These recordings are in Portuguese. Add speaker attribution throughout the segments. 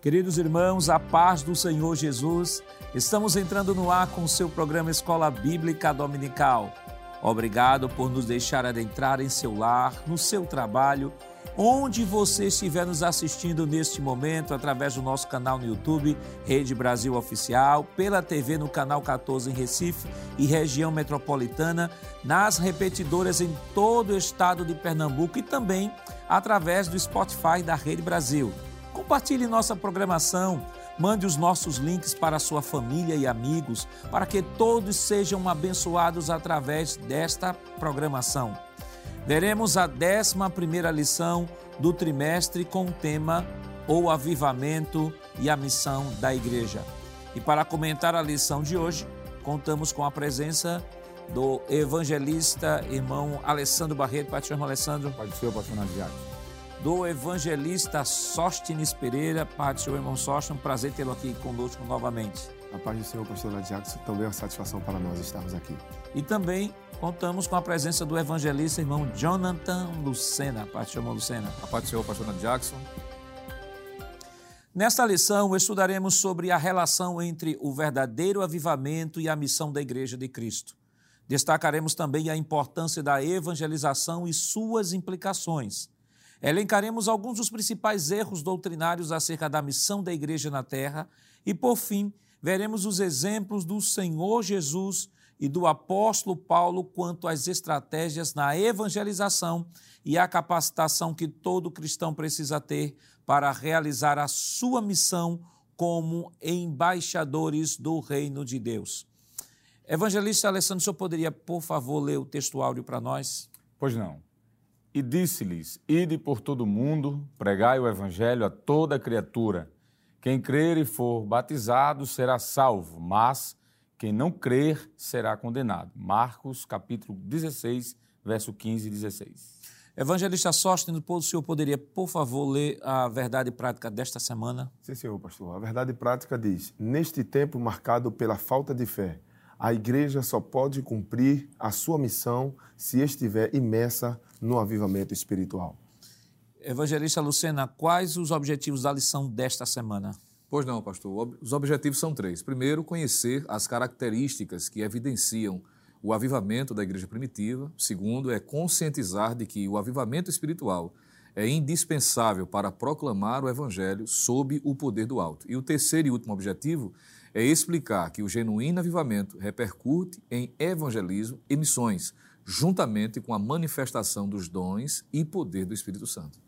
Speaker 1: Queridos irmãos, a paz do Senhor Jesus, estamos entrando no ar com o seu programa Escola Bíblica Dominical. Obrigado por nos deixar adentrar em seu lar, no seu trabalho, onde você estiver nos assistindo neste momento, através do nosso canal no YouTube, Rede Brasil Oficial, pela TV no canal 14 em Recife e região metropolitana, nas repetidoras em todo o estado de Pernambuco e também através do Spotify da Rede Brasil. Compartilhe nossa programação, mande os nossos links para sua família e amigos, para que todos sejam abençoados através desta programação. Veremos a 11 lição do trimestre com o tema O Avivamento e a Missão da Igreja. E para comentar a lição de hoje, contamos com a presença do evangelista irmão Alessandro Barreto. Pai do Senhor, Alessandro.
Speaker 2: Pai do Senhor, pastor Nadiago
Speaker 1: do evangelista Sóstenes Pereira. Pai do Senhor, irmão Sóstenes, um prazer tê-lo aqui conosco novamente.
Speaker 2: A paz do Senhor, pastor Ladiaco, também é uma satisfação para nós estarmos aqui.
Speaker 1: E também contamos com a presença do evangelista irmão Jonathan Lucena. Pai do Senhor, irmão Lucena.
Speaker 3: A paz do Senhor, pastor Jackson.
Speaker 1: Nesta lição, estudaremos sobre a relação entre o verdadeiro avivamento e a missão da Igreja de Cristo. Destacaremos também a importância da evangelização e suas implicações Elencaremos alguns dos principais erros doutrinários acerca da missão da igreja na terra e, por fim, veremos os exemplos do Senhor Jesus e do apóstolo Paulo quanto às estratégias na evangelização e a capacitação que todo cristão precisa ter para realizar a sua missão como embaixadores do reino de Deus. Evangelista Alessandro, o senhor poderia, por favor, ler o texto áudio para nós?
Speaker 2: Pois não. E disse-lhes: Ide por todo o mundo, pregai o evangelho a toda criatura. Quem crer e for batizado será salvo, mas quem não crer será condenado. Marcos, capítulo 16, verso 15 e 16.
Speaker 1: Evangelista Sóstenes, o senhor poderia, por favor, ler a verdade prática desta semana?
Speaker 2: Sim, senhor, pastor. A verdade prática diz: Neste tempo marcado pela falta de fé, a igreja só pode cumprir a sua missão se estiver imersa no avivamento espiritual.
Speaker 1: Evangelista Lucena, quais os objetivos da lição desta semana?
Speaker 3: Pois não, pastor. Os objetivos são três. Primeiro, conhecer as características que evidenciam o avivamento da igreja primitiva. Segundo, é conscientizar de que o avivamento espiritual é indispensável para proclamar o evangelho sob o poder do alto. E o terceiro e último objetivo é explicar que o genuíno avivamento repercute em evangelismo e missões juntamente com a manifestação dos dons e poder do Espírito Santo.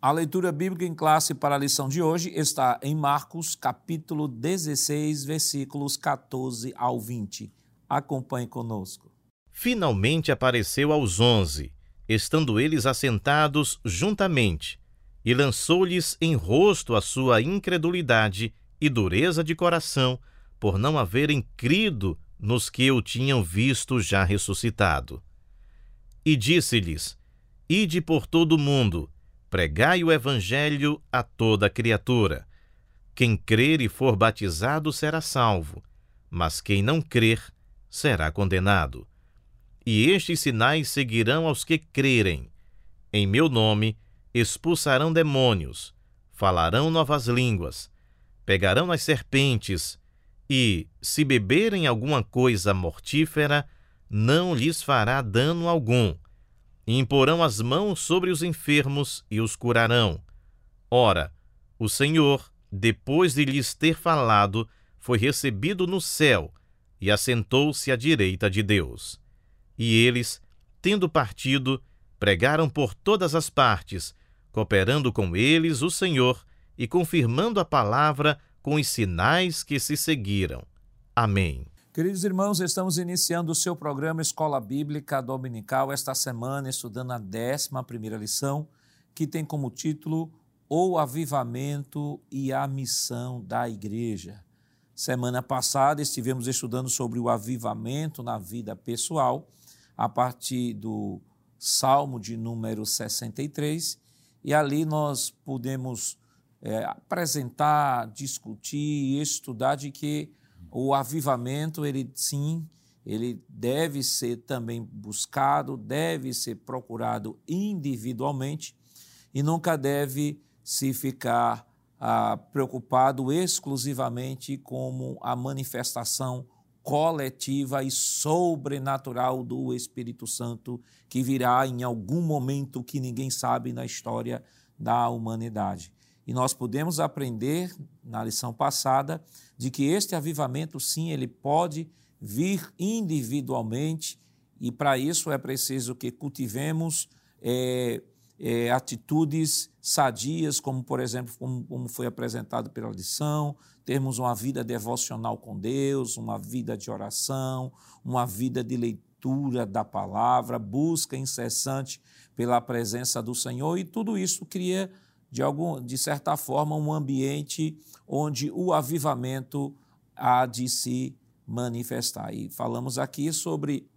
Speaker 1: A leitura bíblica em classe para a lição de hoje está em Marcos, capítulo 16, versículos 14 ao 20. Acompanhe conosco.
Speaker 4: Finalmente apareceu aos onze, estando eles assentados juntamente, e lançou-lhes em rosto a sua incredulidade e dureza de coração, por não haverem crido nos que o tinham visto já ressuscitado. E disse-lhes: Ide por todo o mundo, pregai o evangelho a toda criatura. Quem crer e for batizado será salvo, mas quem não crer será condenado. E estes sinais seguirão aos que crerem. Em meu nome expulsarão demônios, falarão novas línguas, pegarão as serpentes, e, se beberem alguma coisa mortífera, não lhes fará dano algum. E imporão as mãos sobre os enfermos e os curarão. Ora, o Senhor, depois de lhes ter falado, foi recebido no céu e assentou-se à direita de Deus. E eles, tendo partido, pregaram por todas as partes, cooperando com eles o Senhor e confirmando a palavra com os sinais que se seguiram. Amém.
Speaker 1: Queridos irmãos, estamos iniciando o seu programa Escola Bíblica Dominical esta semana, estudando a 11 lição, que tem como título O Avivamento e a Missão da Igreja. Semana passada estivemos estudando sobre o avivamento na vida pessoal, a partir do Salmo de número 63, e ali nós pudemos é, apresentar, discutir, estudar de que o avivamento, ele sim, ele deve ser também buscado, deve ser procurado individualmente e nunca deve se ficar ah, preocupado exclusivamente como a manifestação coletiva e sobrenatural do Espírito Santo que virá em algum momento que ninguém sabe na história da humanidade. E nós podemos aprender na lição passada de que este avivamento, sim, ele pode vir individualmente e para isso é preciso que cultivemos é, é, atitudes sadias, como, por exemplo, como, como foi apresentado pela lição, termos uma vida devocional com Deus, uma vida de oração, uma vida de leitura da palavra, busca incessante pela presença do Senhor, e tudo isso cria, de, algum, de certa forma, um ambiente onde o avivamento há de se manifestar. E falamos aqui sobre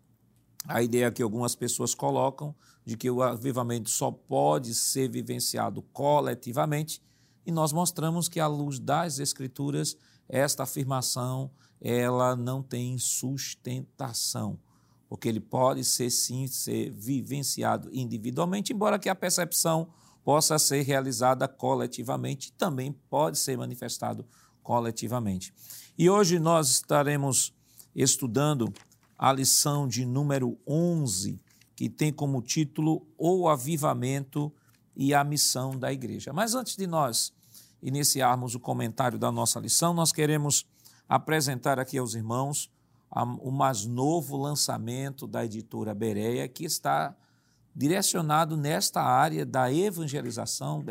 Speaker 1: a ideia que algumas pessoas colocam de que o avivamento só pode ser vivenciado coletivamente, e nós mostramos que à luz das escrituras esta afirmação ela não tem sustentação, porque ele pode ser sim ser vivenciado individualmente, embora que a percepção possa ser realizada coletivamente, também pode ser manifestado coletivamente. E hoje nós estaremos estudando a lição de número 11, que tem como título O Avivamento e a Missão da Igreja. Mas antes de nós iniciarmos o comentário da nossa lição, nós queremos apresentar aqui aos irmãos o mais novo lançamento da editora Bereia, que está direcionado nesta área da evangelização.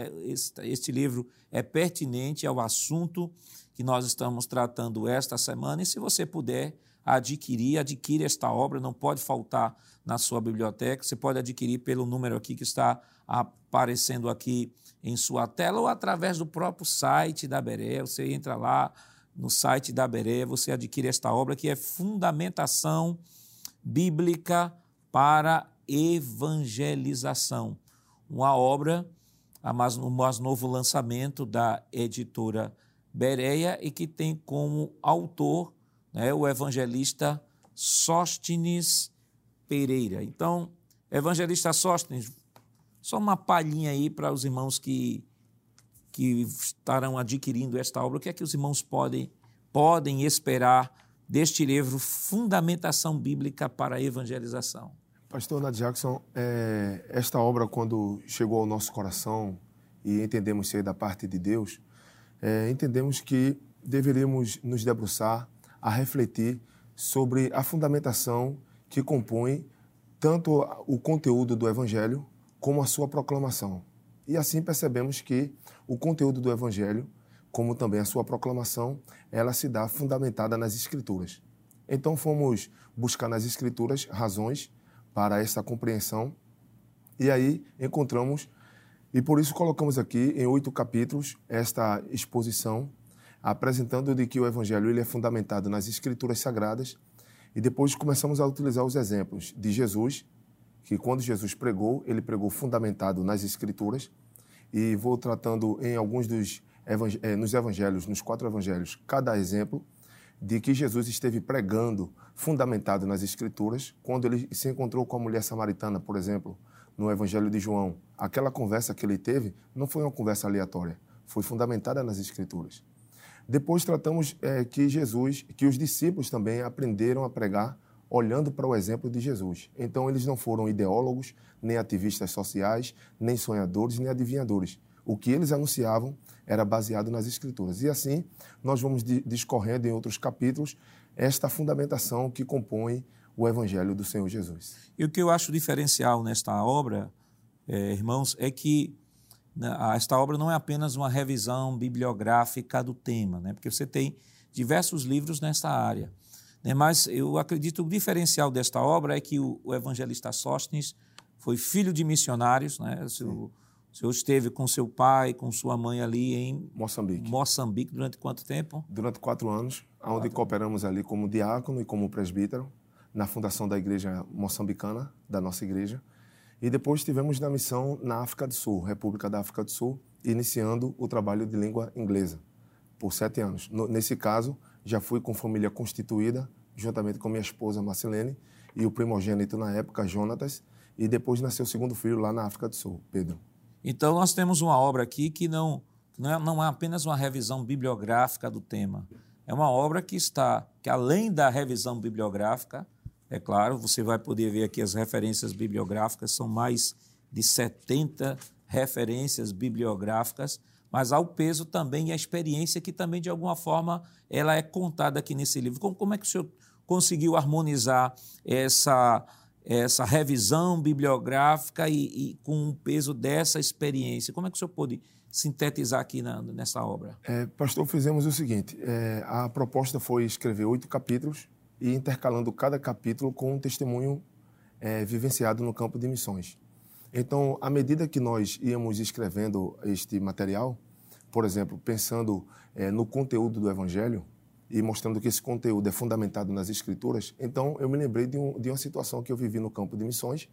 Speaker 1: Este livro é pertinente ao assunto que nós estamos tratando esta semana, e se você puder adquirir, adquire esta obra, não pode faltar na sua biblioteca. Você pode adquirir pelo número aqui que está aparecendo aqui em sua tela ou através do próprio site da Beré. Você entra lá no site da Beré, você adquire esta obra que é Fundamentação Bíblica para Evangelização. Uma obra, o mais novo lançamento da editora Bereia e que tem como autor né, o evangelista Sóstenes Pereira. Então, evangelista Sóstenes, só uma palhinha aí para os irmãos que, que estarão adquirindo esta obra. O que é que os irmãos podem, podem esperar deste livro Fundamentação Bíblica para a Evangelização?
Speaker 5: Pastor Nath Jackson, é, esta obra, quando chegou ao nosso coração e entendemos ser da parte de Deus, é, entendemos que deveríamos nos debruçar a refletir sobre a fundamentação que compõe tanto o conteúdo do Evangelho como a sua proclamação. E assim percebemos que o conteúdo do Evangelho, como também a sua proclamação, ela se dá fundamentada nas Escrituras. Então fomos buscar nas Escrituras razões para essa compreensão. E aí encontramos, e por isso colocamos aqui em oito capítulos esta exposição apresentando de que o evangelho ele é fundamentado nas escrituras sagradas. E depois começamos a utilizar os exemplos de Jesus, que quando Jesus pregou, ele pregou fundamentado nas escrituras. E vou tratando em alguns dos eh, nos evangelhos, nos quatro evangelhos, cada exemplo de que Jesus esteve pregando fundamentado nas escrituras, quando ele se encontrou com a mulher samaritana, por exemplo, no evangelho de João. Aquela conversa que ele teve não foi uma conversa aleatória, foi fundamentada nas escrituras. Depois tratamos é, que Jesus, que os discípulos também aprenderam a pregar olhando para o exemplo de Jesus. Então eles não foram ideólogos, nem ativistas sociais, nem sonhadores, nem adivinhadores. O que eles anunciavam era baseado nas Escrituras. E assim nós vamos discorrendo em outros capítulos esta fundamentação que compõe o Evangelho do Senhor Jesus.
Speaker 1: E o que eu acho diferencial nesta obra, é, irmãos, é que né, esta obra não é apenas uma revisão bibliográfica do tema, né? porque você tem diversos livros nesta área. Né? Mas eu acredito que o diferencial desta obra é que o, o evangelista Sóstenes foi filho de missionários, né? o, senhor, esteve com seu pai, com sua mãe ali em
Speaker 5: Moçambique.
Speaker 1: Moçambique durante quanto tempo?
Speaker 5: Durante quatro anos. Onde cooperamos ali como diácono e como presbítero na fundação da igreja moçambicana, da nossa igreja. E depois estivemos na missão na África do Sul, República da África do Sul, iniciando o trabalho de língua inglesa por sete anos. No, nesse caso, já fui com família constituída, juntamente com minha esposa Marcelene e o primogênito na época, Jonatas, e depois nasceu o segundo filho lá na África do Sul, Pedro.
Speaker 1: Então nós temos uma obra aqui que não não é, não é apenas uma revisão bibliográfica do tema, é uma obra que está, que além da revisão bibliográfica, é claro, você vai poder ver aqui as referências bibliográficas, são mais de 70 referências bibliográficas, mas há o peso também e a experiência que também, de alguma forma, ela é contada aqui nesse livro. Como, como é que o senhor conseguiu harmonizar essa, essa revisão bibliográfica e, e, com o peso dessa experiência? Como é que o senhor pôde sintetizar aqui na, nessa obra?
Speaker 5: É, pastor, fizemos o seguinte: é, a proposta foi escrever oito capítulos e intercalando cada capítulo com um testemunho é, vivenciado no campo de missões. Então, à medida que nós íamos escrevendo este material, por exemplo, pensando é, no conteúdo do Evangelho e mostrando que esse conteúdo é fundamentado nas Escrituras, então eu me lembrei de, um, de uma situação que eu vivi no campo de missões,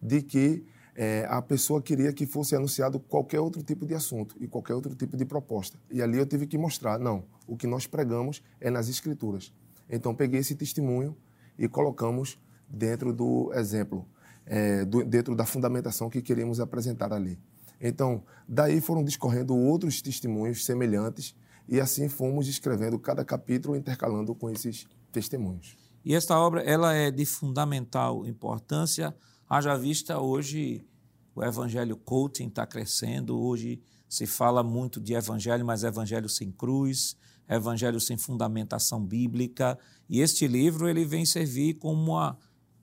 Speaker 5: de que é, a pessoa queria que fosse anunciado qualquer outro tipo de assunto e qualquer outro tipo de proposta. E ali eu tive que mostrar, não, o que nós pregamos é nas Escrituras. Então peguei esse testemunho e colocamos dentro do exemplo, é, do, dentro da fundamentação que queríamos apresentar ali. Então, daí foram discorrendo outros testemunhos semelhantes e assim fomos escrevendo cada capítulo intercalando com esses testemunhos.
Speaker 1: E esta obra ela é de fundamental importância, haja vista hoje o evangelho coaching está crescendo, hoje se fala muito de evangelho, mas evangelho sem cruz, evangelho sem fundamentação bíblica, e este livro ele vem servir como uma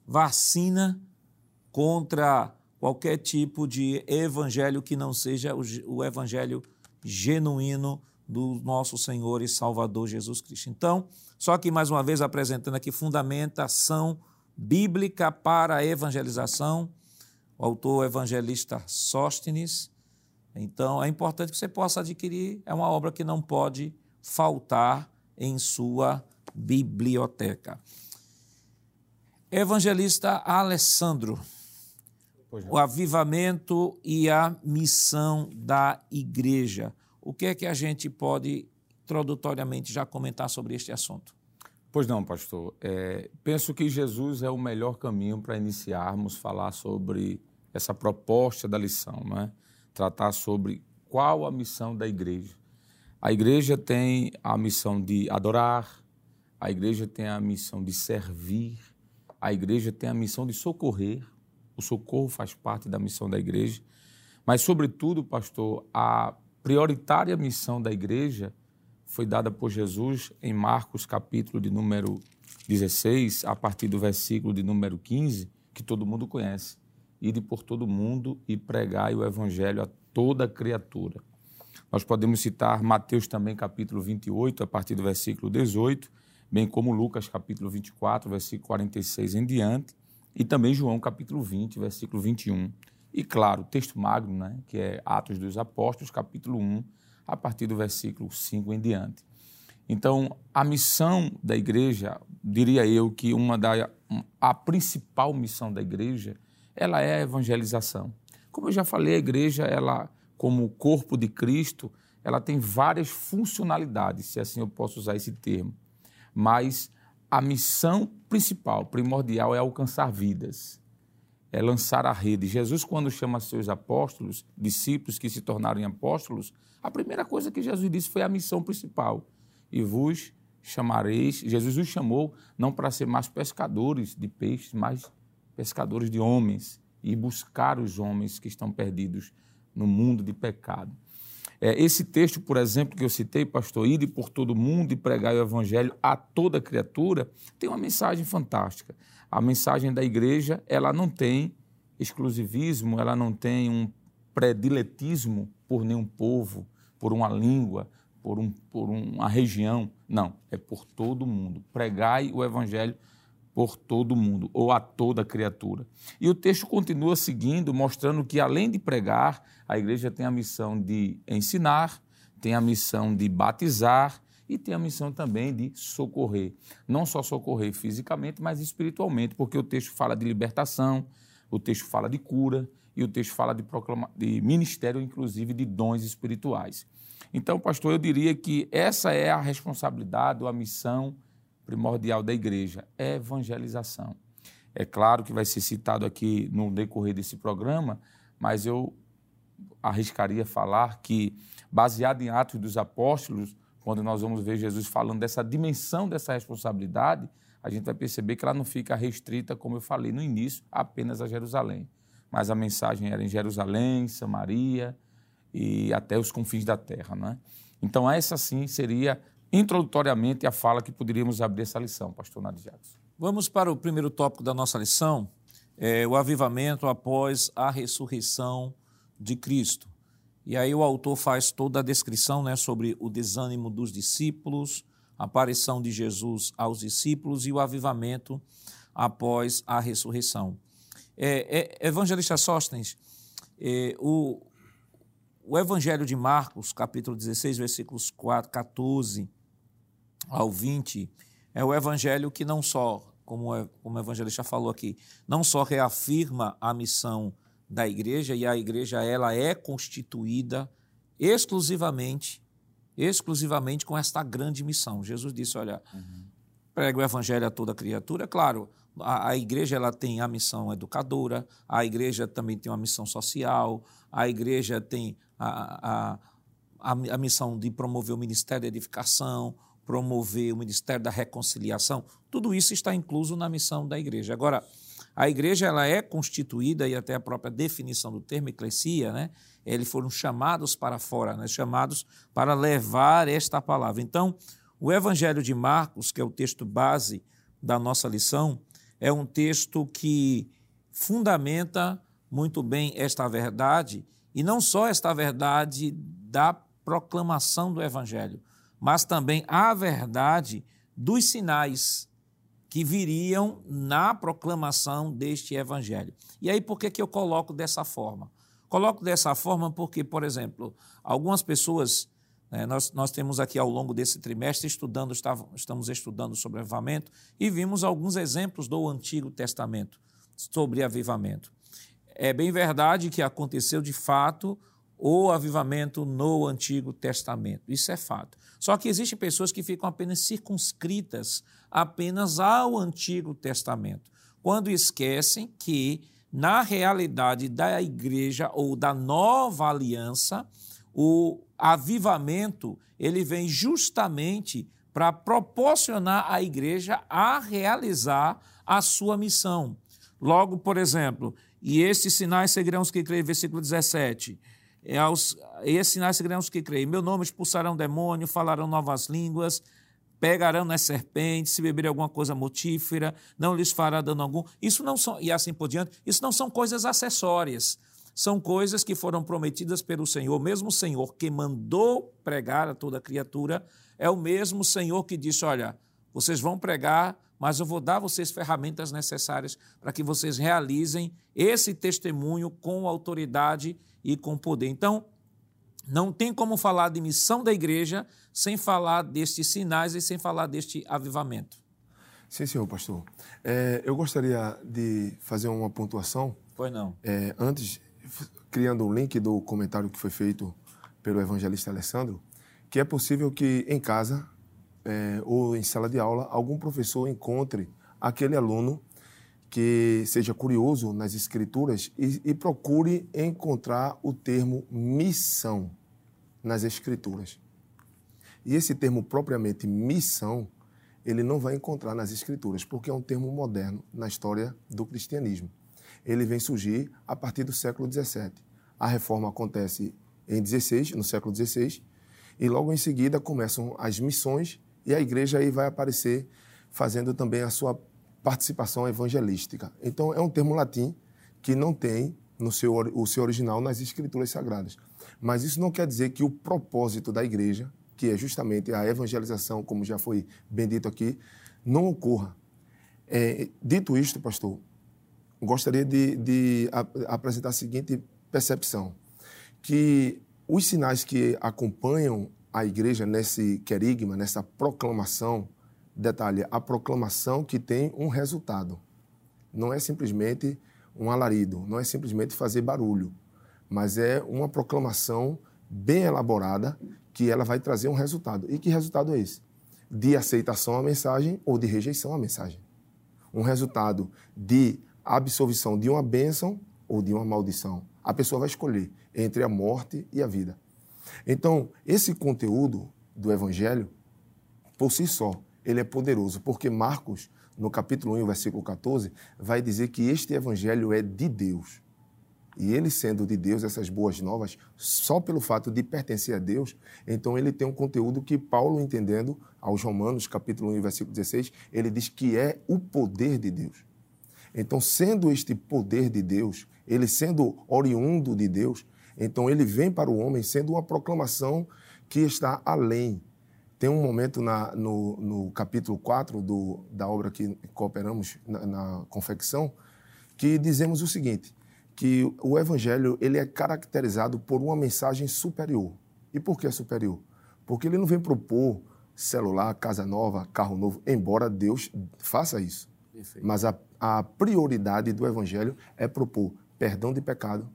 Speaker 1: vacina contra qualquer tipo de evangelho que não seja o, evangelho genuíno do nosso Senhor e Salvador Jesus Cristo. Então, só que mais uma vez apresentando aqui fundamentação bíblica para a evangelização, o autor evangelista Sóstenes. Então, é importante que você possa adquirir, é uma obra que não pode faltar em sua biblioteca. Evangelista Alessandro, o avivamento e a missão da igreja. O que é que a gente pode introdutoriamente já comentar sobre este assunto?
Speaker 2: Pois não, pastor. É, penso que Jesus é o melhor caminho para iniciarmos falar sobre essa proposta da lição, né? tratar sobre qual a missão da igreja. A igreja tem a missão de adorar, a igreja tem a missão de servir, a igreja tem a missão de socorrer. O socorro faz parte da missão da igreja. Mas, sobretudo, pastor, a prioritária missão da igreja foi dada por Jesus em Marcos, capítulo de número 16, a partir do versículo de número 15, que todo mundo conhece. Ide por todo mundo e pregai o evangelho a toda criatura. Nós podemos citar Mateus também, capítulo 28, a partir do versículo 18, bem como Lucas, capítulo 24, versículo 46 em diante, e também João, capítulo 20, versículo 21. E, claro, o texto magno, né, que é Atos dos Apóstolos, capítulo 1, a partir do versículo 5 em diante. Então, a missão da igreja, diria eu que uma da a principal missão da igreja, ela é a evangelização. Como eu já falei, a igreja, ela como corpo de Cristo, ela tem várias funcionalidades, se assim eu posso usar esse termo. Mas a missão principal, primordial, é alcançar vidas, é lançar a rede. Jesus, quando chama seus apóstolos, discípulos que se tornaram apóstolos, a primeira coisa que Jesus disse foi a missão principal. E vos chamareis, Jesus os chamou não para ser mais pescadores de peixes, mas pescadores de homens e buscar os homens que estão perdidos no mundo de pecado. É, esse texto, por exemplo, que eu citei, pastor, ide por todo mundo e pregar o evangelho a toda criatura, tem uma mensagem fantástica. A mensagem da igreja, ela não tem exclusivismo, ela não tem um prediletismo por nenhum povo, por uma língua, por, um, por uma região. Não, é por todo mundo. Pregai o evangelho por todo mundo, ou a toda criatura. E o texto continua seguindo, mostrando que, além de pregar, a igreja tem a missão de ensinar, tem a missão de batizar e tem a missão também de socorrer. Não só socorrer fisicamente, mas espiritualmente, porque o texto fala de libertação, o texto fala de cura e o texto fala de, proclama... de ministério, inclusive de dons espirituais. Então, pastor, eu diria que essa é a responsabilidade ou a missão primordial da igreja, é evangelização. É claro que vai ser citado aqui no decorrer desse programa, mas eu arriscaria falar que, baseado em Atos dos Apóstolos, quando nós vamos ver Jesus falando dessa dimensão dessa responsabilidade, a gente vai perceber que ela não fica restrita, como eu falei no início, apenas a Jerusalém. Mas a mensagem era em Jerusalém, Samaria e até os confins da terra. Né? Então, essa sim seria introdutoriamente a fala que poderíamos abrir essa lição, pastor Nadir Jackson.
Speaker 1: Vamos para o primeiro tópico da nossa lição, é o avivamento após a ressurreição de Cristo. E aí o autor faz toda a descrição né, sobre o desânimo dos discípulos, a aparição de Jesus aos discípulos e o avivamento após a ressurreição. É, é, Evangelista Sóstenes, é, o, o Evangelho de Marcos, capítulo 16, versículos 4, 14 ao 20, é o evangelho que não só, como, é, como o evangelista falou aqui, não só reafirma a missão da igreja, e a igreja ela é constituída exclusivamente, exclusivamente com esta grande missão. Jesus disse, olha, uhum. prega o evangelho a toda criatura, claro, a, a, igreja ela tem a missão educadora, a igreja também tem uma missão social, a igreja tem a, a, a, missão de promover o ministério de edificação, promover o ministério da reconciliação, tudo isso está incluso na missão da igreja. Agora, a igreja ela é constituída, e até a própria definição do termo eclesia, né? eles foram chamados para fora, né? chamados para levar esta palavra. Então, o Evangelho de Marcos, que é o texto base da nossa lição, é um texto que fundamenta muito bem esta verdade, e não só esta verdade da proclamação do Evangelho, mas também a verdade dos sinais que viriam na proclamação deste evangelho. E aí, por que, que eu coloco dessa forma? Coloco dessa forma porque, por exemplo, algumas pessoas, nós, nós temos aqui ao longo desse trimestre estudando, estamos estudando sobre avivamento e vimos alguns exemplos do Antigo Testamento sobre avivamento. É bem verdade que aconteceu de fato o avivamento no Antigo Testamento. Isso é fato. Só que existem pessoas que ficam apenas circunscritas apenas ao Antigo Testamento, quando esquecem que, na realidade da igreja ou da nova aliança, o avivamento ele vem justamente para proporcionar à igreja a realizar a sua missão. Logo, por exemplo, e estes sinais seguirão os que creem, versículo 17 é esses sinais seguirão os que creem. Meu nome expulsarão demônio, falarão novas línguas, pegarão nas serpentes, se beberem alguma coisa mortífera, não lhes fará dano algum. Isso não são, e assim por diante, isso não são coisas acessórias. São coisas que foram prometidas pelo Senhor. Mesmo o Senhor que mandou pregar a toda criatura, é o mesmo Senhor que disse: Olha, vocês vão pregar, mas eu vou dar a vocês ferramentas necessárias para que vocês realizem esse testemunho com autoridade e com poder. Então, não tem como falar de missão da igreja sem falar destes sinais e sem falar deste avivamento.
Speaker 5: Sim, senhor pastor. É, eu gostaria de fazer uma pontuação.
Speaker 1: Pois não.
Speaker 5: É, antes, criando um link do comentário que foi feito pelo evangelista Alessandro, que é possível que em casa é, ou em sala de aula algum professor encontre aquele aluno que seja curioso nas escrituras e, e procure encontrar o termo missão nas escrituras. E esse termo propriamente missão, ele não vai encontrar nas escrituras, porque é um termo moderno na história do cristianismo. Ele vem surgir a partir do século XVII. A reforma acontece em 16, no século XVI, e logo em seguida começam as missões e a igreja aí vai aparecer fazendo também a sua participação evangelística. Então, é um termo latim que não tem no seu, o seu original nas escrituras sagradas. Mas isso não quer dizer que o propósito da igreja, que é justamente a evangelização, como já foi bem dito aqui, não ocorra. É, dito isto, pastor, gostaria de, de apresentar a seguinte percepção: que os sinais que acompanham a igreja nesse querigma, nessa proclamação Detalhe, a proclamação que tem um resultado. Não é simplesmente um alarido, não é simplesmente fazer barulho, mas é uma proclamação bem elaborada que ela vai trazer um resultado. E que resultado é esse? De aceitação à mensagem ou de rejeição à mensagem. Um resultado de absolvição de uma bênção ou de uma maldição. A pessoa vai escolher entre a morte e a vida. Então, esse conteúdo do Evangelho, por si só, ele é poderoso, porque Marcos, no capítulo 1, versículo 14, vai dizer que este Evangelho é de Deus. E ele sendo de Deus, essas boas novas, só pelo fato de pertencer a Deus, então ele tem um conteúdo que Paulo, entendendo aos Romanos, capítulo 1, versículo 16, ele diz que é o poder de Deus. Então, sendo este poder de Deus, ele sendo oriundo de Deus, então ele vem para o homem sendo uma proclamação que está além. Tem um momento na, no, no, capítulo 4 do, da obra que cooperamos na, na confecção, que dizemos o seguinte, que o evangelho ele é caracterizado por uma mensagem superior. E por que é superior? Porque ele não vem propor celular, casa nova, carro novo, embora Deus faça isso. Mas a, a prioridade do evangelho é propor perdão de pecado,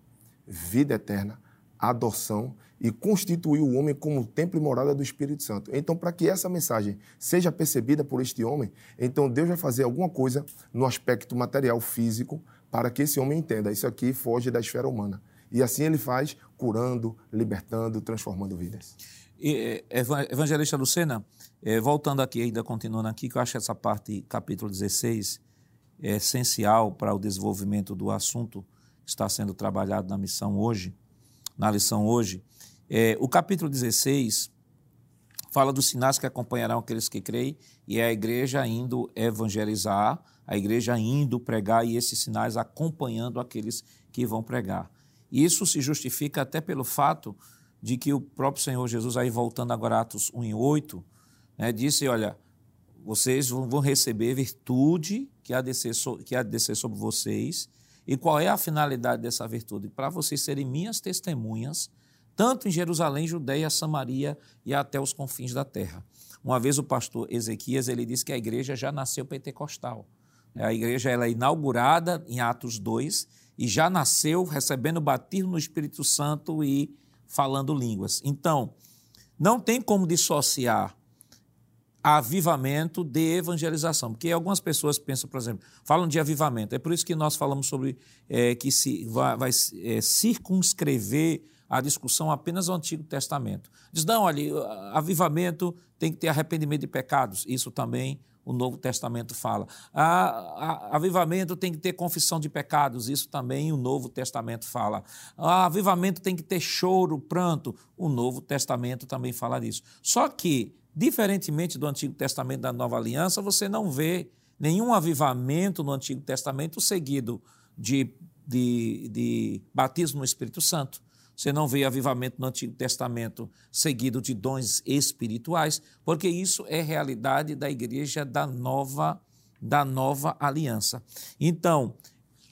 Speaker 5: vida eterna, adoção e constituir o homem como templo e morada do Espírito Santo. Então, para que essa mensagem seja percebida por este homem, então Deus vai fazer alguma coisa no aspecto material físico para que esse homem entenda, isso aqui foge da esfera humana. E assim ele faz, curando, libertando, transformando vidas.
Speaker 1: E, é, evangelista Lucena, é, voltando aqui, ainda continuando aqui, que eu acho essa parte, capítulo 16, é essencial para o desenvolvimento do assunto que está sendo trabalhado na missão hoje, na lição hoje. É, o capítulo 16 fala dos sinais que acompanharão aqueles que creem, e é a igreja indo evangelizar, a igreja indo pregar e esses sinais acompanhando aqueles que vão pregar. Isso se justifica até pelo fato de que o próprio Senhor Jesus, aí voltando agora a Atos 1 e 8, né, disse, olha, vocês vão receber virtude que há, de descer, que há de descer sobre vocês. E qual é a finalidade dessa virtude? Para vocês serem minhas testemunhas, tanto em Jerusalém, Judeia, Samaria e até os confins da terra. Uma vez o pastor Ezequias ele disse que a igreja já nasceu pentecostal. A igreja ela é inaugurada em Atos 2 e já nasceu recebendo batismo no Espírito Santo e falando línguas. Então, não tem como dissociar avivamento de evangelização, porque algumas pessoas pensam, por exemplo, falam de avivamento. É por isso que nós falamos sobre é, que se vai, vai é, circunscrever a discussão apenas ao Antigo Testamento. Diz, não, olha, avivamento tem que ter arrependimento de pecados. Isso também o Novo Testamento fala. A, a, avivamento tem que ter confissão de pecados, isso também o Novo Testamento fala. A, avivamento tem que ter choro, pranto, o Novo Testamento também fala disso. Só que, diferentemente do Antigo Testamento da Nova Aliança, você não vê nenhum avivamento no Antigo Testamento seguido de, de, de batismo no Espírito Santo. Você não vê avivamento no Antigo Testamento seguido de dons espirituais, porque isso é realidade da igreja da nova da nova aliança. Então,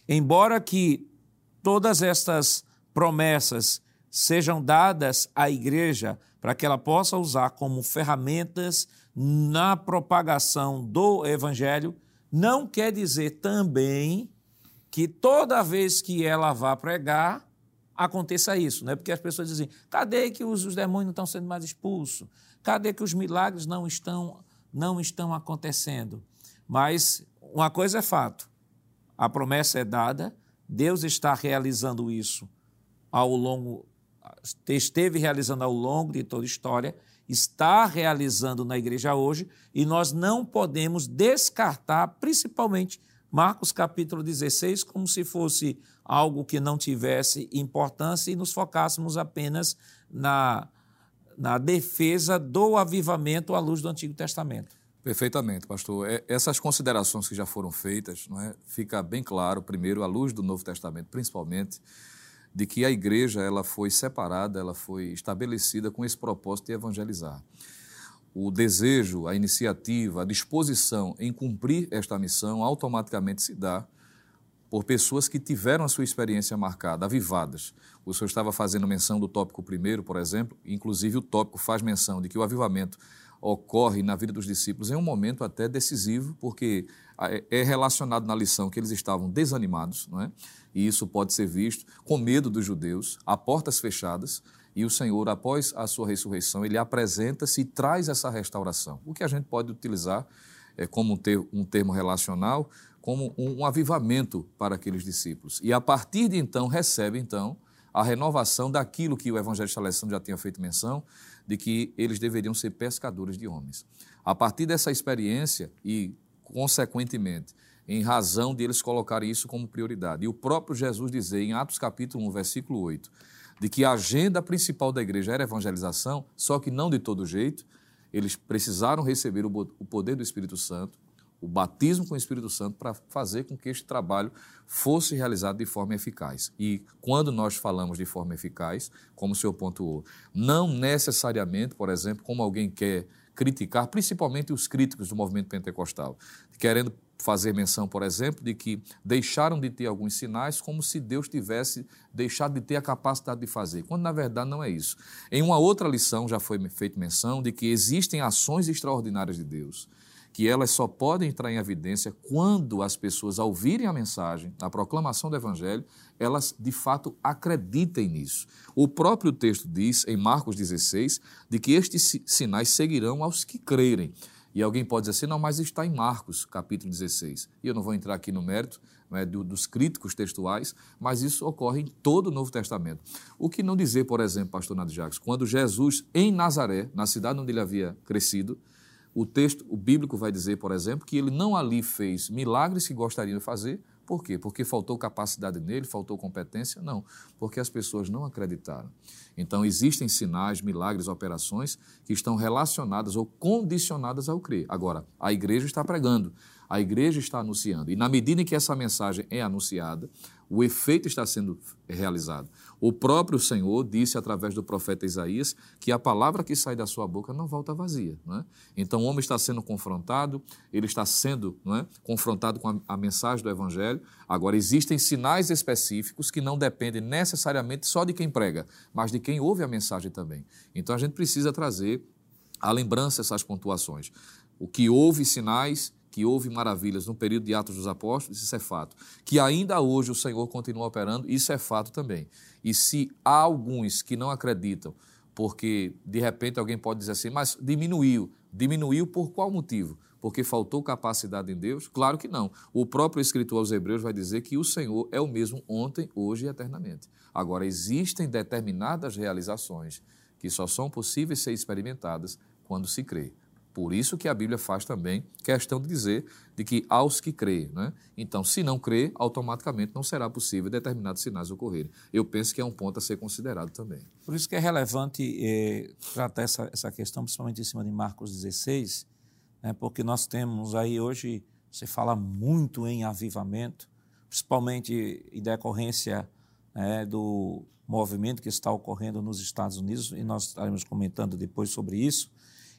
Speaker 1: embora que todas estas promessas sejam dadas à igreja para que ela possa usar como ferramentas na propagação do evangelho, não quer dizer também que toda vez que ela vá pregar, aconteça isso, né? porque as pessoas dizem: cadê que os, os demônios não estão sendo mais expulsos? Cadê que os milagres não estão, não estão acontecendo? Mas uma coisa é fato: a promessa é dada, Deus está realizando isso ao longo, esteve realizando ao longo de toda a história, está realizando na igreja hoje, e nós não podemos descartar, principalmente Marcos capítulo 16, como se fosse algo que não tivesse importância e nos focássemos apenas na, na defesa do avivamento à luz do Antigo Testamento.
Speaker 3: Perfeitamente, pastor. É, essas considerações que já foram feitas, não é, fica bem claro, primeiro, à luz do Novo Testamento, principalmente, de que a igreja ela foi separada, ela foi estabelecida com esse propósito de evangelizar o desejo, a iniciativa, a disposição em cumprir esta missão automaticamente se dá por pessoas que tiveram a sua experiência marcada, avivadas. O senhor estava fazendo menção do tópico primeiro, por exemplo, inclusive o tópico faz menção de que o avivamento ocorre na vida dos discípulos em um momento até decisivo, porque é relacionado na lição que eles estavam desanimados, não é? e isso pode ser visto com medo dos judeus, a portas fechadas, e o Senhor, após a sua ressurreição, ele apresenta-se e traz essa restauração. O que a gente pode utilizar é, como um termo relacional como um, um avivamento para aqueles discípulos. E a partir de então recebe então a renovação daquilo que o evangelista Alessandro já tinha feito menção, de que eles deveriam ser pescadores de homens. A partir dessa experiência e, consequentemente, em razão de eles colocarem isso como prioridade. E o próprio Jesus dizer em Atos capítulo 1, versículo 8, de que a agenda principal da igreja era evangelização, só que não de todo jeito, eles precisaram receber o poder do Espírito Santo, o batismo com o Espírito Santo para fazer com que este trabalho fosse realizado de forma eficaz. E quando nós falamos de forma eficaz, como o senhor pontuou, não necessariamente, por exemplo, como alguém quer criticar, principalmente os críticos do movimento pentecostal, querendo fazer menção, por exemplo, de que deixaram de ter alguns sinais como se Deus tivesse deixado de ter a capacidade de fazer, quando na verdade não é isso. Em uma outra lição já foi feita menção de que existem ações extraordinárias de Deus que elas só podem entrar em evidência quando as pessoas, ao ouvirem a mensagem, a proclamação do Evangelho, elas de fato acreditem nisso. O próprio texto diz, em Marcos 16, de que estes sinais seguirão aos que crerem. E alguém pode dizer assim, não, mas está em Marcos, capítulo 16. E eu não vou entrar aqui no mérito né, dos críticos textuais, mas isso ocorre em todo o Novo Testamento. O que não dizer, por exemplo, pastor Nado Jacques, quando Jesus, em Nazaré, na cidade onde ele havia crescido, o texto, o bíblico vai dizer, por exemplo, que ele não ali fez milagres que gostaria de fazer. Por quê? Porque faltou capacidade nele, faltou competência? Não, porque as pessoas não acreditaram. Então, existem sinais, milagres, operações que estão relacionadas ou condicionadas ao crer. Agora, a igreja está pregando, a igreja está anunciando. E na medida em que essa mensagem é anunciada, o efeito está sendo realizado. O próprio Senhor disse através do profeta Isaías que a palavra que sai da sua boca não volta vazia. Não é? Então o homem está sendo confrontado, ele está sendo é, confrontado com a, a mensagem do Evangelho. Agora, existem sinais específicos que não dependem necessariamente só de quem prega, mas de quem ouve a mensagem também. Então a gente precisa trazer à lembrança essas pontuações. O que houve sinais que houve maravilhas no período de Atos dos Apóstolos, isso é fato. Que ainda hoje o Senhor continua operando, isso é fato também. E se há alguns que não acreditam, porque de repente alguém pode dizer assim, mas diminuiu. Diminuiu por qual motivo? Porque faltou capacidade em Deus? Claro que não. O próprio escritor aos Hebreus vai dizer que o Senhor é o mesmo ontem, hoje e eternamente. Agora, existem determinadas realizações que só são possíveis ser experimentadas quando se crê. Por isso que a Bíblia faz também questão de dizer de que aos que creem. Né? Então, se não crê, automaticamente não será possível determinados sinais ocorrerem. Eu penso que é um ponto a ser considerado também.
Speaker 1: Por isso que é relevante eh, tratar essa, essa questão, principalmente em cima de Marcos 16, né? porque nós temos aí hoje, você fala muito em avivamento, principalmente em decorrência né, do movimento que está ocorrendo nos Estados Unidos, e nós estaremos comentando depois sobre isso.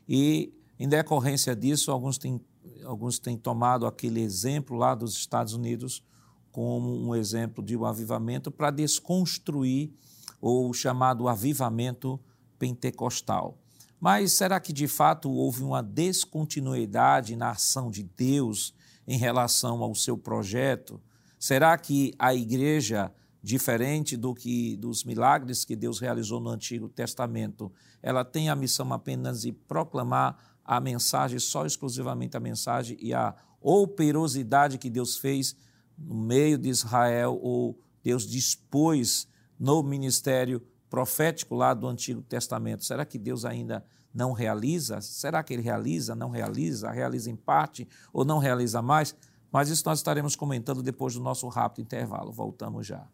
Speaker 1: E em decorrência disso, alguns têm, alguns têm tomado aquele exemplo lá dos Estados Unidos como um exemplo de um avivamento para desconstruir o chamado avivamento pentecostal. Mas será que de fato houve uma descontinuidade na ação de Deus em relação ao seu projeto? Será que a igreja, diferente do que dos milagres que Deus realizou no Antigo Testamento, ela tem a missão apenas de proclamar a mensagem, só exclusivamente a mensagem e a operosidade que Deus fez no meio de Israel, ou Deus dispôs no ministério profético lá do Antigo Testamento. Será que Deus ainda não realiza? Será que ele realiza, não realiza, realiza em parte ou não realiza mais? Mas isso nós estaremos comentando depois do nosso rápido intervalo. Voltamos já.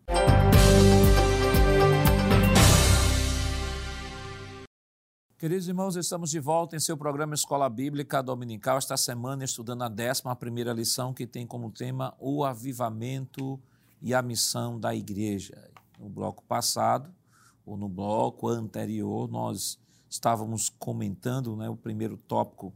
Speaker 1: Queridos irmãos, estamos de volta em seu programa Escola Bíblica Dominical, esta semana estudando a 11 lição que tem como tema o avivamento e a missão da igreja. No bloco passado, ou no bloco anterior, nós estávamos comentando né, o primeiro tópico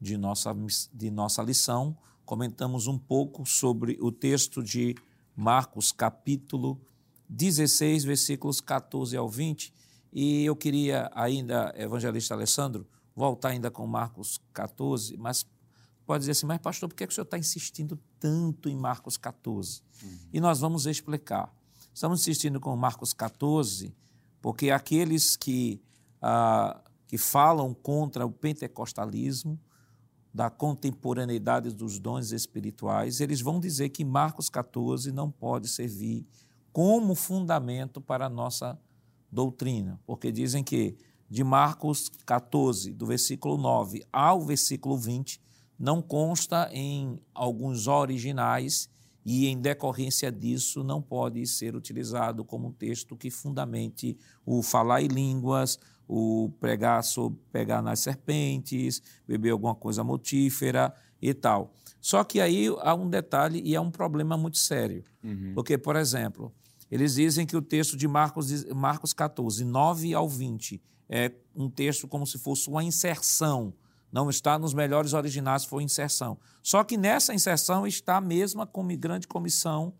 Speaker 1: de nossa, de nossa lição, comentamos um pouco sobre o texto de Marcos, capítulo 16, versículos 14 ao 20, e eu queria ainda, evangelista Alessandro, voltar ainda com Marcos 14, mas pode dizer assim, mas pastor, por que, é que o senhor está insistindo tanto em Marcos 14? Uhum. E nós vamos explicar. Estamos insistindo com Marcos 14, porque aqueles que, ah, que falam contra o pentecostalismo, da contemporaneidade dos dons espirituais, eles vão dizer que Marcos 14 não pode servir como fundamento para a nossa doutrina, porque dizem que de Marcos 14, do versículo 9 ao versículo 20, não consta em alguns originais e, em decorrência disso, não pode ser utilizado como um texto que fundamente o falar em línguas, o pregar sobre pegar nas serpentes, beber alguma coisa motífera e tal. Só que aí há um detalhe e é um problema muito sério. Uhum. Porque, por exemplo, eles dizem que o texto de Marcos, Marcos 14, 9 ao 20, é um texto como se fosse uma inserção. Não está nos melhores originais, foi inserção. Só que nessa inserção está a mesma grande comissão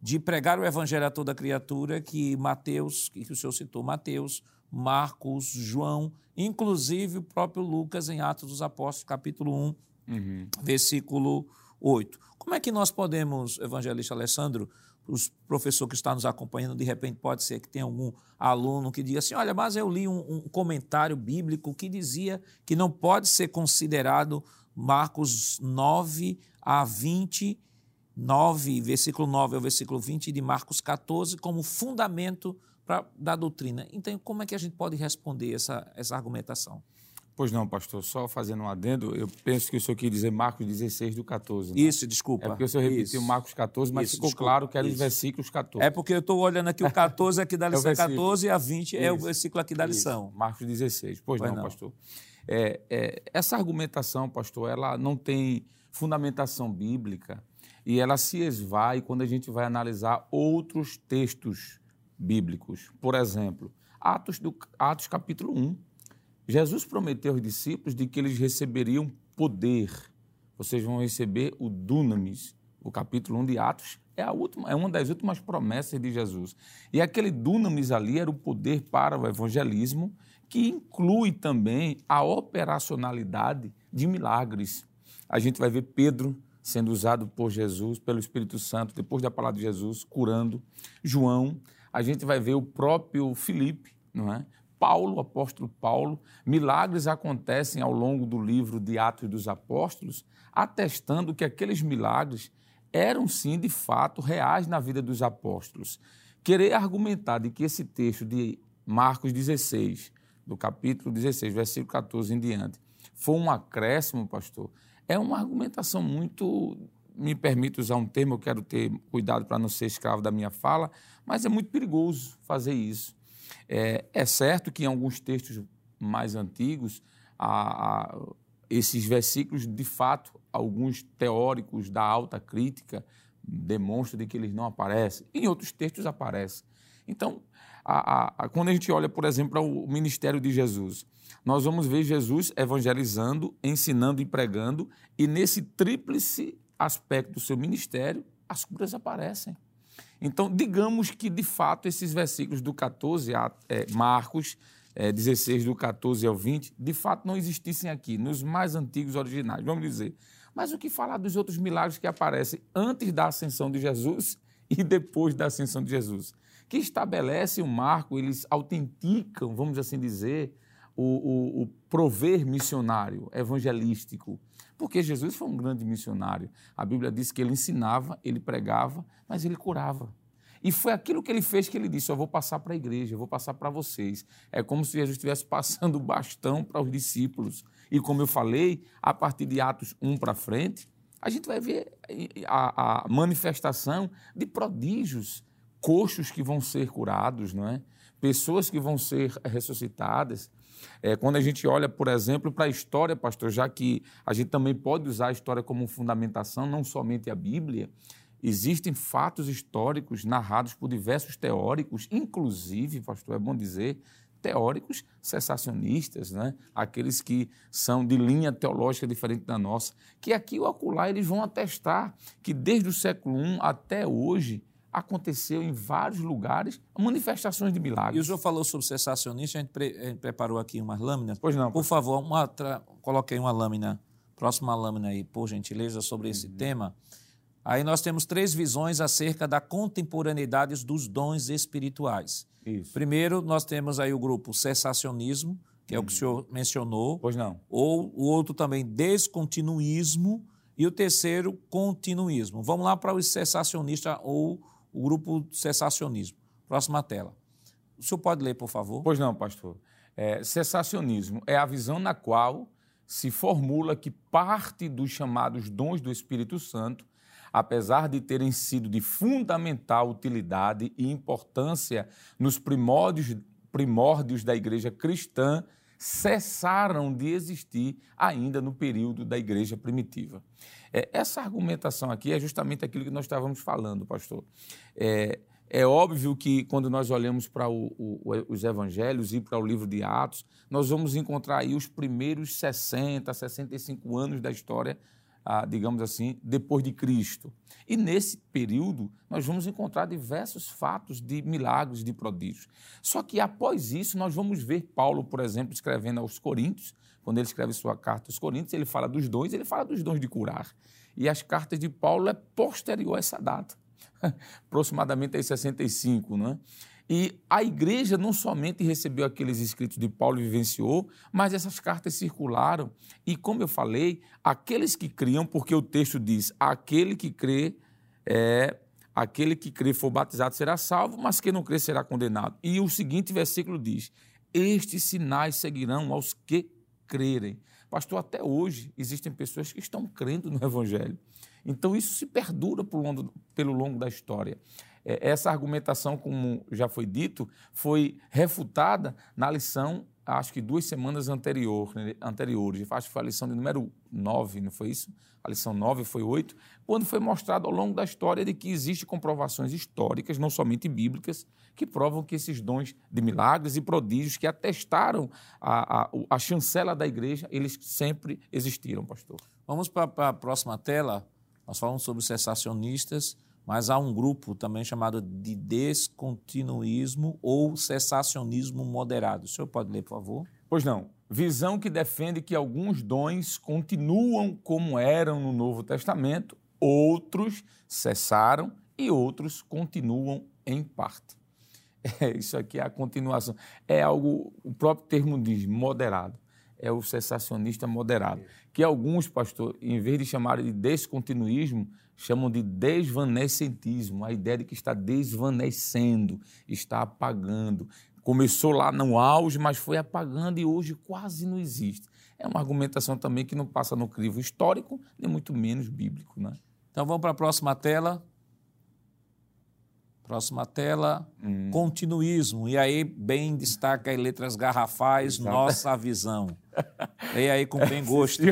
Speaker 1: de pregar o evangelho a toda criatura que Mateus, que o senhor citou, Mateus, Marcos, João, inclusive o próprio Lucas em Atos dos Apóstolos, capítulo 1, uhum. versículo 8. Como é que nós podemos, evangelista Alessandro, os professor que está nos acompanhando, de repente pode ser que tenha algum aluno que diga assim: olha, mas eu li um, um, comentário bíblico que dizia que não pode ser considerado Marcos 9 a 20, 9, versículo 9 ao versículo 20 de Marcos 14 como fundamento pra, da doutrina. Então, como é que a gente pode responder essa, essa argumentação?
Speaker 2: Pois não, pastor, só fazendo um adendo, eu penso que o senhor quis dizer Marcos 16 do 14.
Speaker 1: Não? Isso, desculpa.
Speaker 2: É porque o senhor repetiu isso. Marcos 14, mas isso, ficou desculpa. claro que era os versículos 14.
Speaker 1: É porque eu estou olhando aqui o 14 aqui da lição é 14 e a 20 isso. é o versículo aqui da lição.
Speaker 2: Marcos 16. Pois, pois não, não, pastor. É, é, essa argumentação, pastor, ela não tem fundamentação bíblica e ela se esvai quando a gente vai analisar outros textos bíblicos. Por exemplo, Atos, do, Atos capítulo 1. Jesus prometeu aos discípulos de que eles receberiam poder. Vocês vão receber o dunamis. O capítulo 1 de Atos é, a última, é uma das últimas promessas de Jesus. E aquele dunamis ali era o poder para o evangelismo, que inclui também a operacionalidade de milagres. A gente vai ver Pedro sendo usado por Jesus, pelo Espírito Santo, depois da palavra de Jesus, curando. João, a gente vai ver o próprio Filipe, não é? Paulo, apóstolo Paulo, milagres acontecem ao longo do livro de Atos dos Apóstolos, atestando que aqueles milagres eram sim, de fato, reais na vida dos apóstolos. Querer argumentar de que esse texto de Marcos 16, do capítulo 16, versículo 14 em diante, foi um acréscimo, pastor, é uma argumentação muito. Me permite usar um termo, eu quero ter cuidado para não ser escravo da minha fala, mas é muito perigoso fazer isso. É, é certo que em alguns textos mais antigos, a, a, esses versículos, de fato, alguns teóricos da alta crítica demonstram de que eles não aparecem. Em outros textos aparecem. Então, a, quando a gente olha, por exemplo, o ministério de Jesus, nós vamos ver Jesus evangelizando, ensinando e pregando, e nesse tríplice aspecto do seu ministério, as curas aparecem. Então, digamos que, de fato, esses versículos do 14 a é, Marcos é, 16, do 14 ao 20, de fato não existissem aqui, nos mais antigos originais, vamos dizer. Mas o que falar dos outros milagres que aparecem antes da ascensão de Jesus e depois da ascensão de Jesus? Que estabelece o marco, eles autenticam, vamos assim dizer, o, o, o prover missionário, evangelístico. Porque Jesus foi um grande missionário. A Bíblia diz que ele ensinava, ele pregava, mas ele curava. E foi aquilo que ele fez que ele disse: Eu vou passar para a igreja, eu vou passar para vocês. É como se Jesus estivesse passando o bastão para os discípulos. E como eu falei, a partir de Atos 1 para frente, a gente vai ver a, a manifestação de prodígios, coxos que vão ser curados, não é? pessoas que vão ser ressuscitadas. É, quando a gente olha, por exemplo, para a história, pastor, já que a gente também pode usar a história como fundamentação, não somente a Bíblia, existem fatos históricos narrados por diversos teóricos, inclusive, pastor, é bom dizer, teóricos cessacionistas, né? aqueles que são de linha teológica diferente da nossa, que aqui ou acolá eles vão atestar que desde o século I até hoje aconteceu em vários lugares manifestações de milagres.
Speaker 1: E o senhor falou sobre cessacionista, a gente, pre, a gente preparou aqui umas lâminas.
Speaker 2: Pois não.
Speaker 1: Por favor, uma, tra, coloquei uma lâmina, próxima lâmina aí, por gentileza, sobre esse uhum. tema. Aí nós temos três visões acerca da contemporaneidade dos dons espirituais. Isso. Primeiro, nós temos aí o grupo cessacionismo, que é o que o senhor mencionou.
Speaker 2: Pois não.
Speaker 1: Ou o outro também, descontinuísmo. E o terceiro, continuismo. Vamos lá para o cessacionista ou o grupo cessacionismo. Próxima tela. O senhor pode ler, por favor?
Speaker 2: Pois não, pastor. É, cessacionismo é a visão na qual se formula que parte dos chamados dons do Espírito Santo, apesar de terem sido de fundamental utilidade e importância nos primórdios, primórdios da igreja cristã, cessaram de existir ainda no período da igreja primitiva. É, essa argumentação aqui é justamente aquilo que nós estávamos falando, pastor. É, é óbvio que quando nós olhamos para os evangelhos e para o livro de Atos, nós vamos encontrar aí os primeiros 60, 65 anos da história ah, digamos assim, depois de Cristo. E nesse período, nós vamos encontrar diversos fatos de milagres, de prodígios. Só que após isso, nós vamos ver Paulo, por exemplo, escrevendo aos Coríntios, quando ele escreve sua carta aos Coríntios, ele fala dos dons, ele fala dos dons de curar. E as cartas de Paulo é posterior a essa data, aproximadamente em 65, não é? E a igreja não somente recebeu aqueles escritos de Paulo e vivenciou, mas essas cartas circularam. E como eu falei, aqueles que criam, porque o texto diz: aquele que crê é aquele que crê for batizado será salvo, mas quem não crê será condenado. E o seguinte versículo diz: Estes sinais seguirão aos que crerem. Pastor, até hoje existem pessoas que estão crendo no Evangelho. Então isso se perdura pelo longo da história. É, essa argumentação, como já foi dito, foi refutada na lição, acho que duas semanas anterior, né, anteriores. Acho que foi a lição de número 9, não foi isso? A lição 9 foi 8, quando foi mostrado ao longo da história de que existem comprovações históricas, não somente bíblicas, que provam que esses dons de milagres e prodígios que atestaram a, a, a chancela da igreja, eles sempre existiram, pastor.
Speaker 1: Vamos para a próxima tela. Nós falamos sobre cessacionistas, mas há um grupo também chamado de descontinuismo ou cessacionismo moderado. O senhor pode ler, por favor?
Speaker 2: Pois não. Visão que defende que alguns dons continuam como eram no Novo Testamento, outros cessaram e outros continuam em parte. É, isso aqui é a continuação. É algo, o próprio termo diz, moderado. É o cessacionista moderado. Que alguns, pastor, em vez de chamarem de descontinuismo, chamam de desvanecentismo, a ideia de que está desvanecendo, está apagando. Começou lá no auge, mas foi apagando e hoje quase não existe. É uma argumentação também que não passa no crivo histórico, nem muito menos bíblico. Né?
Speaker 1: Então vamos para a próxima tela. Próxima tela, hum. continuismo. E aí, bem destaca em letras garrafais, Exato. nossa visão. E aí, com bem gosto.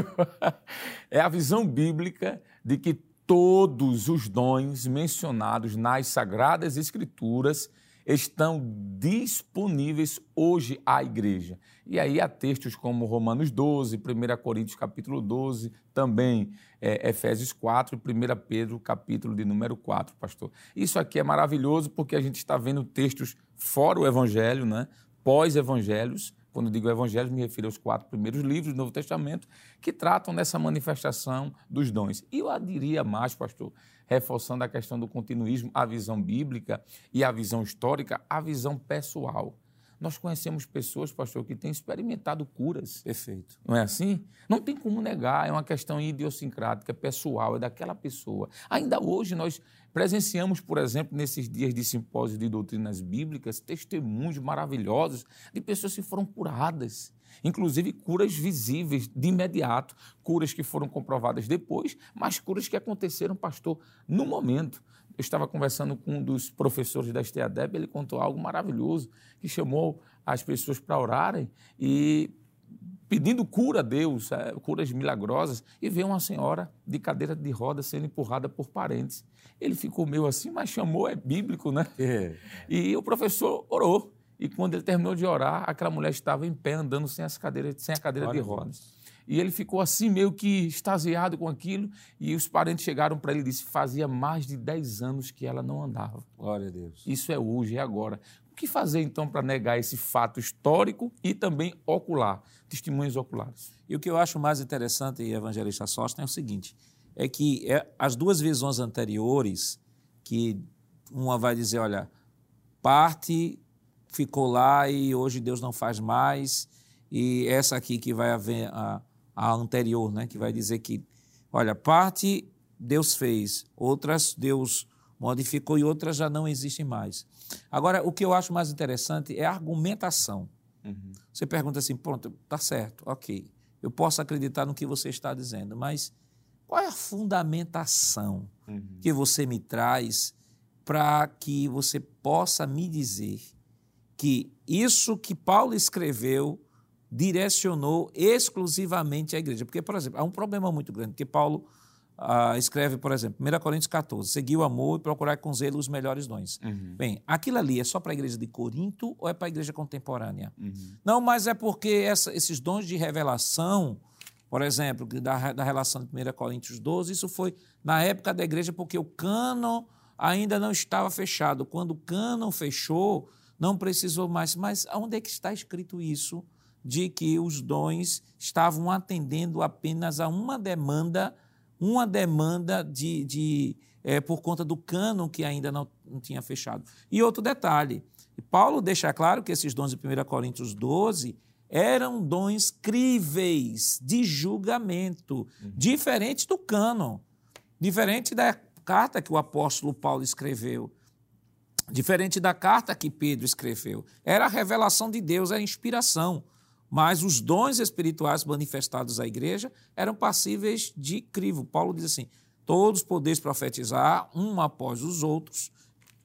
Speaker 2: É a visão bíblica de que todos os dons mencionados nas Sagradas Escrituras estão disponíveis hoje à igreja. E aí há textos como Romanos 12, 1 Coríntios capítulo 12, também é, Efésios 4 e 1 Pedro capítulo de número 4, pastor. Isso aqui é maravilhoso porque a gente está vendo textos fora o evangelho, né? pós-evangelhos, quando digo evangelho, me refiro aos quatro primeiros livros do Novo Testamento, que tratam dessa manifestação dos dons. E eu diria mais, pastor, reforçando a questão do continuismo, a visão bíblica e a visão histórica, a visão pessoal. Nós conhecemos pessoas, pastor, que têm experimentado curas.
Speaker 1: Perfeito.
Speaker 2: Não é assim? Não tem como negar, é uma questão idiosincrática, pessoal, é daquela pessoa. Ainda hoje nós presenciamos, por exemplo, nesses dias de simpósio de doutrinas bíblicas, testemunhos maravilhosos de pessoas que foram curadas. Inclusive curas visíveis de imediato, curas que foram comprovadas depois, mas curas que aconteceram, pastor, no momento. Eu estava conversando com um dos professores da STADEB, ele contou algo maravilhoso, que chamou as pessoas para orarem e pedindo cura a Deus, é, curas milagrosas, e veio uma senhora de cadeira de roda sendo empurrada por parentes. Ele ficou meio assim, mas chamou, é bíblico, né? É. E o professor orou. E quando ele terminou de orar, aquela mulher estava em pé, andando sem, as cadeiras, sem a cadeira Olha de rodas. E ele ficou assim, meio que extasiado com aquilo. E os parentes chegaram para ele e disse: fazia mais de 10 anos que ela não andava.
Speaker 1: Glória a Deus.
Speaker 2: Isso é hoje, é agora. O que fazer então para negar esse fato histórico e também ocular, testemunhos oculares?
Speaker 1: E o que eu acho mais interessante, evangelista Sóstenes, é o seguinte: é que é, as duas visões anteriores, que uma vai dizer, olha, parte ficou lá e hoje Deus não faz mais e essa aqui que vai haver a, a anterior, né, que vai dizer que, olha, parte Deus fez, outras Deus modificou e outras já não existem mais. Agora, o que eu acho mais interessante é a argumentação. Uhum. Você pergunta assim, pronto, tá certo, ok. Eu posso acreditar no que você está dizendo, mas qual é a fundamentação uhum. que você me traz para que você possa me dizer que isso que Paulo escreveu direcionou exclusivamente à igreja? Porque, por exemplo, há um problema muito grande, que Paulo ah, escreve, por exemplo, 1 Coríntios 14, seguir o amor e procurar com zelo os melhores dons. Uhum. Bem, aquilo ali é só para a igreja de Corinto ou é para a igreja contemporânea? Uhum. Não, mas é porque essa, esses dons de revelação, por exemplo, da, da relação de 1 Coríntios 12, isso foi na época da igreja porque o cânon ainda não estava fechado. Quando o cânon fechou, não precisou mais. Mas onde é que está escrito isso? De que os dons estavam atendendo apenas a uma demanda uma demanda de, de é, por conta do cânon que ainda não, não tinha fechado. E outro detalhe, Paulo deixa claro que esses dons de 1 Coríntios 12 eram dons críveis de julgamento, uhum. diferente do cânon, diferente da carta que o apóstolo Paulo escreveu, diferente da carta que Pedro escreveu. Era a revelação de Deus, a inspiração mas os dons espirituais manifestados à igreja eram passíveis de crivo. Paulo diz assim: todos podeis profetizar, um após os outros,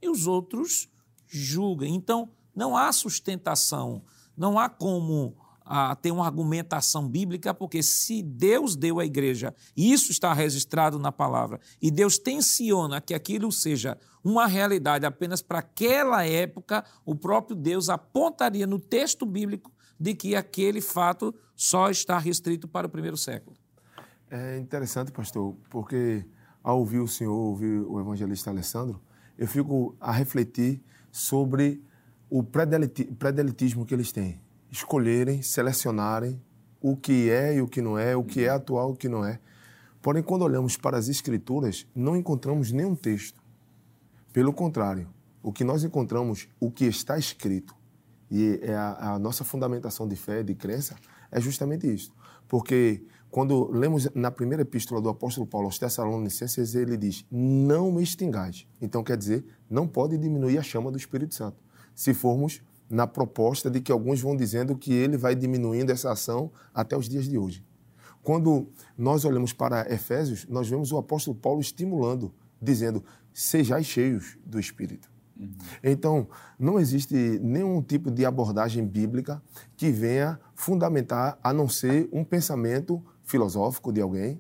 Speaker 1: e os outros julguem. Então, não há sustentação, não há como ah, ter uma argumentação bíblica, porque se Deus deu à igreja, e isso está registrado na palavra, e Deus tensiona que aquilo seja uma realidade apenas para aquela época, o próprio Deus apontaria no texto bíblico de que aquele fato só está restrito para o primeiro século.
Speaker 5: É interessante, pastor, porque ao ouvir o senhor, ouvir o evangelista Alessandro, eu fico a refletir sobre o predelitismo que eles têm. Escolherem, selecionarem o que é e o que não é, o que é atual e o que não é. Porém, quando olhamos para as Escrituras, não encontramos nenhum texto. Pelo contrário, o que nós encontramos, o que está escrito, e é a, a, nossa fundamentação de fé, de crença, é justamente isso. Porque quando lemos na primeira epístola do apóstolo Paulo aos Tessalonicenses, ele diz: Não me extingais. Então quer dizer, não pode diminuir a chama do Espírito Santo. Se formos na proposta de que alguns vão dizendo que ele vai diminuindo essa ação até os dias de hoje. Quando nós olhamos para Efésios, nós vemos o apóstolo Paulo estimulando, dizendo: Sejais cheios do Espírito. Uhum. Então, não existe nenhum tipo de abordagem bíblica que venha fundamentar, a não ser um pensamento filosófico de alguém,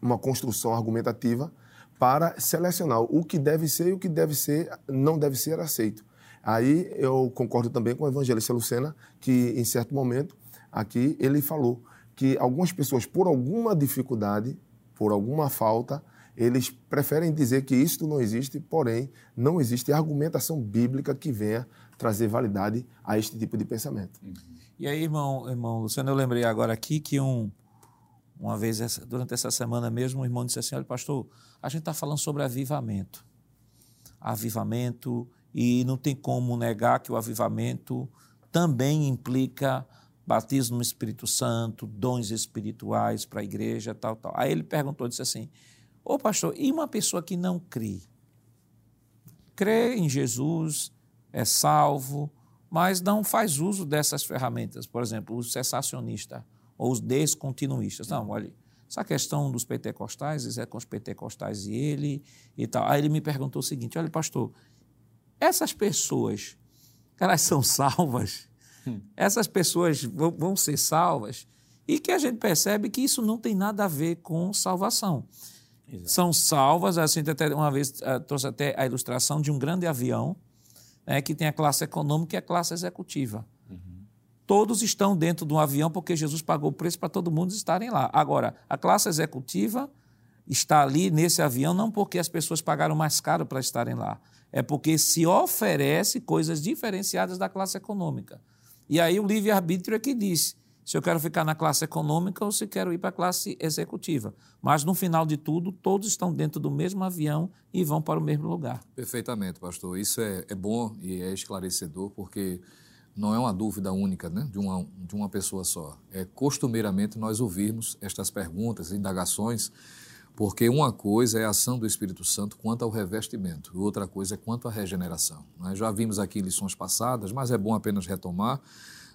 Speaker 5: uma construção argumentativa, para selecionar o que deve ser e o que deve ser, não deve ser aceito. Aí eu concordo também com o evangelista Lucena, que em certo momento aqui ele falou que algumas pessoas, por alguma dificuldade, por alguma falta, eles preferem dizer que isso não existe, porém, não existe argumentação bíblica que venha trazer validade a este tipo de pensamento.
Speaker 1: E aí, irmão, irmão Luciano, eu lembrei agora aqui que um, uma vez, essa, durante essa semana mesmo, um irmão disse assim: olha, pastor, a gente está falando sobre avivamento. Avivamento, e não tem como negar que o avivamento também implica batismo no Espírito Santo, dons espirituais para a igreja, tal, tal. Aí ele perguntou, disse assim: Ô pastor, e uma pessoa que não crê? Crê em Jesus, é salvo, mas não faz uso dessas ferramentas. Por exemplo, o cessacionista ou os descontinuístas. Não, olha, essa questão dos pentecostais, é com os pentecostais e ele e tal. Aí ele me perguntou o seguinte: olha, pastor, essas pessoas, elas são salvas? Hum. Essas pessoas vão, vão ser salvas? E que a gente percebe que isso não tem nada a ver com salvação. Exato. são salvas. A gente até uma vez uh, trouxe até a ilustração de um grande avião né, que tem a classe econômica e a classe executiva. Uhum. Todos estão dentro de um avião porque Jesus pagou o preço para todo mundo estarem lá. Agora, a classe executiva está ali nesse avião não porque as pessoas pagaram mais caro para estarem lá, é porque se oferece coisas diferenciadas da classe econômica. E aí o livre-arbítrio é que diz se eu quero ficar na classe econômica ou se quero ir para a classe executiva. Mas, no final de tudo, todos estão dentro do mesmo avião e vão para o mesmo lugar.
Speaker 3: Perfeitamente, pastor. Isso é, é bom e é esclarecedor, porque não é uma dúvida única né, de, uma, de uma pessoa só. É costumeiramente nós ouvirmos estas perguntas, indagações, porque uma coisa é a ação do Espírito Santo quanto ao revestimento, outra coisa é quanto à regeneração. Né? Já vimos aqui lições passadas, mas é bom apenas retomar,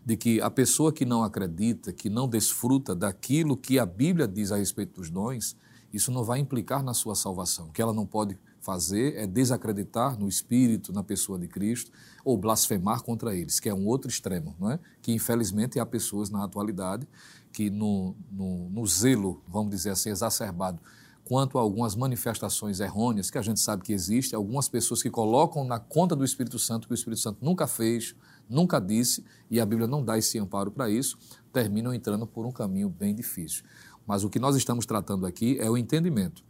Speaker 3: de que a pessoa que não acredita, que não desfruta daquilo que a Bíblia diz a respeito dos dons, isso não vai implicar na sua salvação. O que ela não pode fazer é desacreditar no Espírito, na pessoa de Cristo, ou blasfemar contra eles, que é um outro extremo, não é? que infelizmente há pessoas na atualidade que no, no, no zelo, vamos dizer assim, exacerbado, quanto a algumas manifestações errôneas que a gente sabe que existe, algumas pessoas que colocam na conta do Espírito Santo que o Espírito Santo nunca fez, nunca disse, e a Bíblia não dá esse amparo para isso, terminam entrando por um caminho bem difícil. Mas o que nós estamos tratando aqui é o entendimento.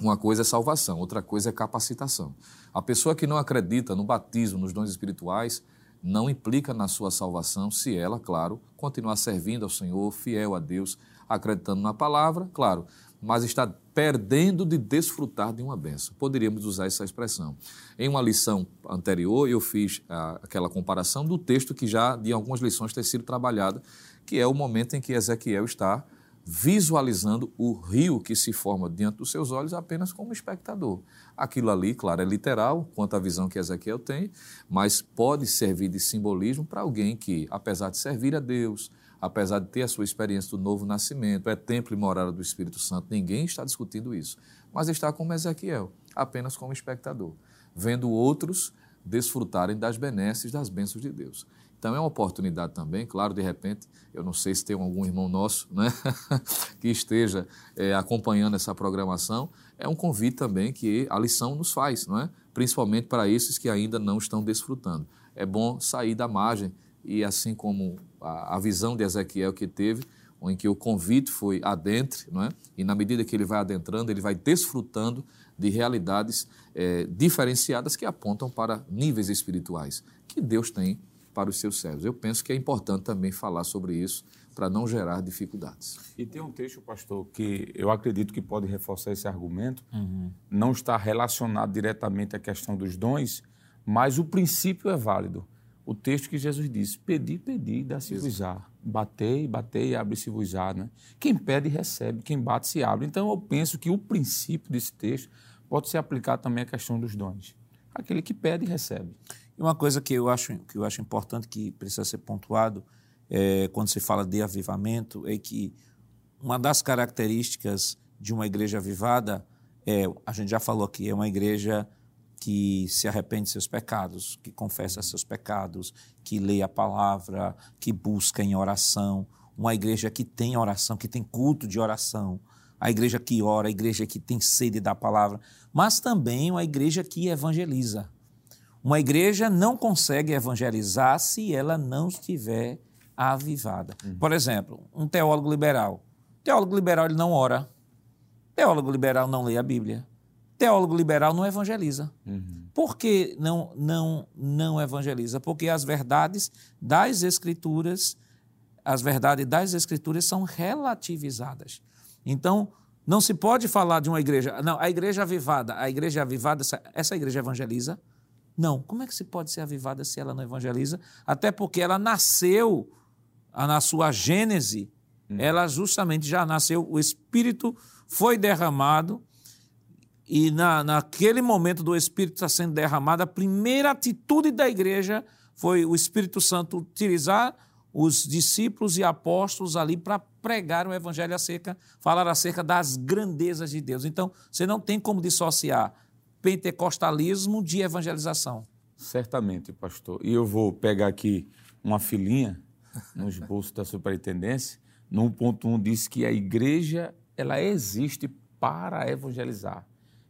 Speaker 3: Uma coisa é salvação, outra coisa é capacitação. A pessoa que não acredita no batismo, nos dons espirituais, não implica na sua salvação se ela, claro, continuar servindo ao Senhor, fiel a Deus, acreditando na palavra, claro, mas está perdendo de desfrutar de uma benção. Poderíamos usar essa expressão. Em uma lição anterior, eu fiz ah, aquela comparação do texto que já, de algumas lições, tem sido trabalhada, que é o momento em que Ezequiel está visualizando o rio que se forma diante dos seus olhos apenas como espectador. Aquilo ali, claro, é literal quanto à visão que Ezequiel tem, mas pode servir de simbolismo para alguém que, apesar de servir a Deus, apesar de ter a sua experiência do novo nascimento, é templo e morada do Espírito Santo, ninguém está discutindo isso, mas está como Ezequiel, apenas como espectador, vendo outros desfrutarem das benesses, das bênçãos de Deus. Então é uma oportunidade também, claro, de repente, eu não sei se tem algum irmão nosso né, que esteja é, acompanhando essa programação, é um convite também que a lição nos faz, não é? principalmente para esses que ainda não estão desfrutando. É bom sair da margem e assim como a, a visão de Ezequiel que teve, em que o convite foi adentre, não é? e na medida que ele vai adentrando, ele vai desfrutando de realidades é, diferenciadas que apontam para níveis espirituais que Deus tem para os seus servos. Eu penso que é importante também falar sobre isso para não gerar dificuldades.
Speaker 2: E tem um texto, pastor, que eu acredito que pode reforçar esse argumento. Uhum. Não está relacionado diretamente à questão dos dons, mas o princípio é válido. O texto que Jesus disse: Pedi, pedi, dá-se-vos-á. Batei, batei, abre-se-vos-á. Né? Quem pede, recebe. Quem bate, se abre. Então, eu penso que o princípio desse texto pode ser aplicado também à questão dos dons. Aquele que pede, recebe.
Speaker 1: E uma coisa que eu acho, que eu acho importante, que precisa ser pontuado, é, quando se fala de avivamento, é que uma das características de uma igreja avivada é, a gente já falou aqui, é uma igreja que se arrepende de seus pecados, que confessa seus pecados, que lê a palavra, que busca em oração, uma igreja que tem oração, que tem culto de oração, a igreja que ora, a igreja que tem sede da palavra, mas também uma igreja que evangeliza. Uma igreja não consegue evangelizar se ela não estiver avivada. Uhum. Por exemplo, um teólogo liberal. Teólogo liberal ele não ora. Teólogo liberal não lê a Bíblia. Teólogo liberal não evangeliza. Uhum. Por que não, não, não evangeliza? Porque as verdades das Escrituras, as verdades das Escrituras são relativizadas. Então, não se pode falar de uma igreja. Não, a igreja avivada, a igreja avivada, essa, essa igreja evangeliza? Não. Como é que se pode ser avivada se ela não evangeliza? Até porque ela nasceu, na sua gênese, hum. ela justamente já nasceu, o Espírito foi derramado, e na, naquele momento do Espírito está sendo derramado, a primeira atitude da igreja foi o Espírito Santo utilizar os discípulos e apóstolos ali para pregar o evangelho acerca, falar acerca das grandezas de Deus. Então, você não tem como dissociar pentecostalismo de evangelização.
Speaker 2: Certamente, pastor. E eu vou pegar aqui uma filinha no esboço da superintendência. No 1.1 diz que a igreja ela existe para evangelizar.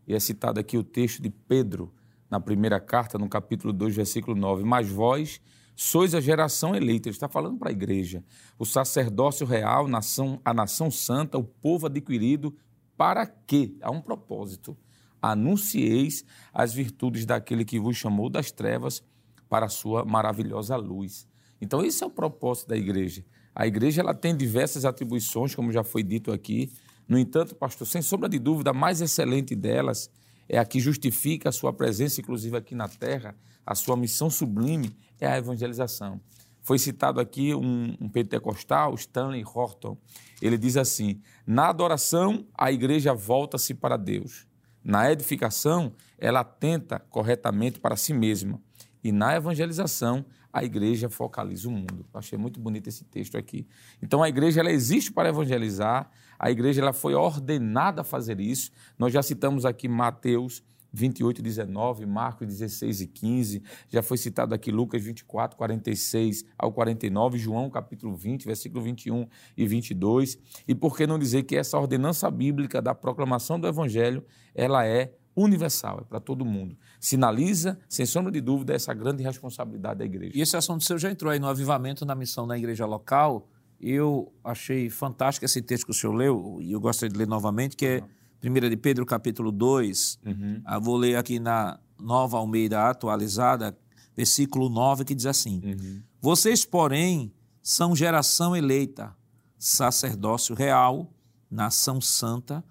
Speaker 2: E é citado aqui o texto de Pedro, na primeira carta, no capítulo 2, versículo 9. Mas vós sois a geração eleita. Ele está falando para a igreja. O sacerdócio real, nação, a nação santa, o povo adquirido. Para quê? Há um propósito anuncieis as virtudes daquele que vos chamou das trevas para a sua maravilhosa luz. Então, esse é o propósito da igreja. A igreja ela tem diversas atribuições, como já foi dito aqui. No entanto, pastor, sem sombra de dúvida, a mais excelente delas é a que justifica a sua presença, inclusive aqui na terra, a sua missão sublime é a evangelização. Foi citado aqui um, um pentecostal, Stanley Horton. Ele diz assim: na adoração, a igreja volta-se para Deus. Na edificação, ela atenta corretamente para si mesma. E na evangelização, a igreja focaliza o mundo. Eu achei muito bonito esse texto aqui. Então, a igreja ela existe para evangelizar, a igreja ela foi ordenada a fazer isso. Nós já citamos aqui Mateus 28, 19, Marcos 16 e 15, já foi citado aqui Lucas 24, 46 ao 49, João capítulo 20, versículo 21 e 22. E por que não dizer que essa ordenança bíblica da proclamação do Evangelho, ela é universal, é para todo mundo. Sinaliza, sem sombra de dúvida, essa grande responsabilidade da igreja.
Speaker 1: E esse assunto seu já entrou aí no avivamento na missão na igreja local. Eu achei fantástico esse texto que o senhor leu, e eu gostaria de ler novamente, que é 1 de Pedro, capítulo 2, uhum. Ah, vou ler aqui na Nova Almeida atualizada, versículo 9, que diz assim: uhum. Vocês, porém, são geração eleita, sacerdócio real, nação santa,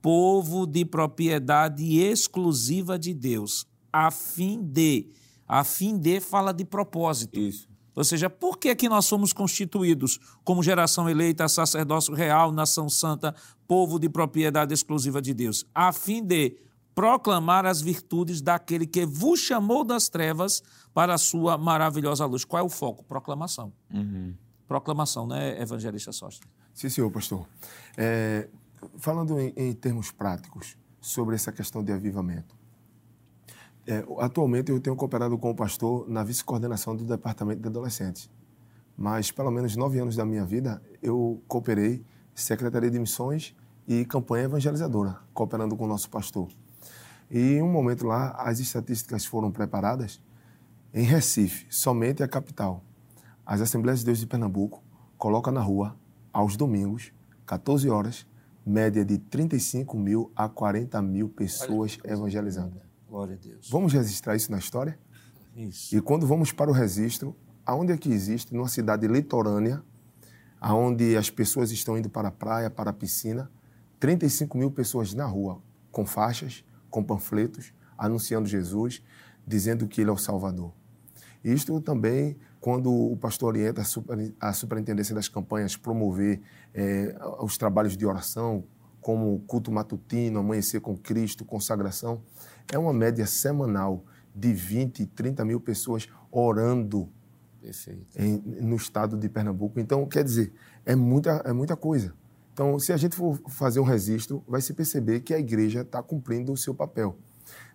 Speaker 1: povo de propriedade exclusiva de Deus, a fim de, a fim de fala de propósito.
Speaker 2: Isso.
Speaker 1: Ou seja, por que, que nós somos constituídos como geração eleita, sacerdócio real, nação santa, povo de propriedade exclusiva de Deus? A fim de proclamar as virtudes daquele que vos chamou das trevas para a sua maravilhosa luz. Qual é o foco? Proclamação. Uhum. Proclamação, né, evangelista Sóster?
Speaker 5: Sim, senhor, pastor. É, falando em, em termos práticos sobre essa questão de avivamento, é, atualmente eu tenho cooperado com o pastor na vice-coordenação do Departamento de Adolescentes. Mas pelo menos nove anos da minha vida eu cooperei Secretaria de Missões e campanha evangelizadora, cooperando com o nosso pastor. E em um momento lá, as estatísticas foram preparadas em Recife, somente a capital. As Assembleias de Deus de Pernambuco colocam na rua, aos domingos, 14 horas, média de 35 mil a 40 mil pessoas evangelizando.
Speaker 1: Glória a Deus.
Speaker 5: Vamos registrar isso na história?
Speaker 1: Isso.
Speaker 5: E quando vamos para o registro, aonde é que existe, numa cidade litorânea, aonde as pessoas estão indo para a praia, para a piscina, 35 mil pessoas na rua, com faixas, com panfletos, anunciando Jesus, dizendo que Ele é o Salvador. Isto também, quando o pastor orienta a superintendência das campanhas promover é, os trabalhos de oração, como culto matutino, amanhecer com Cristo, consagração, é uma média semanal de 20, 30 mil pessoas orando em, no estado de Pernambuco. Então, quer dizer, é muita, é muita coisa. Então, se a gente for fazer um registro, vai se perceber que a igreja está cumprindo o seu papel.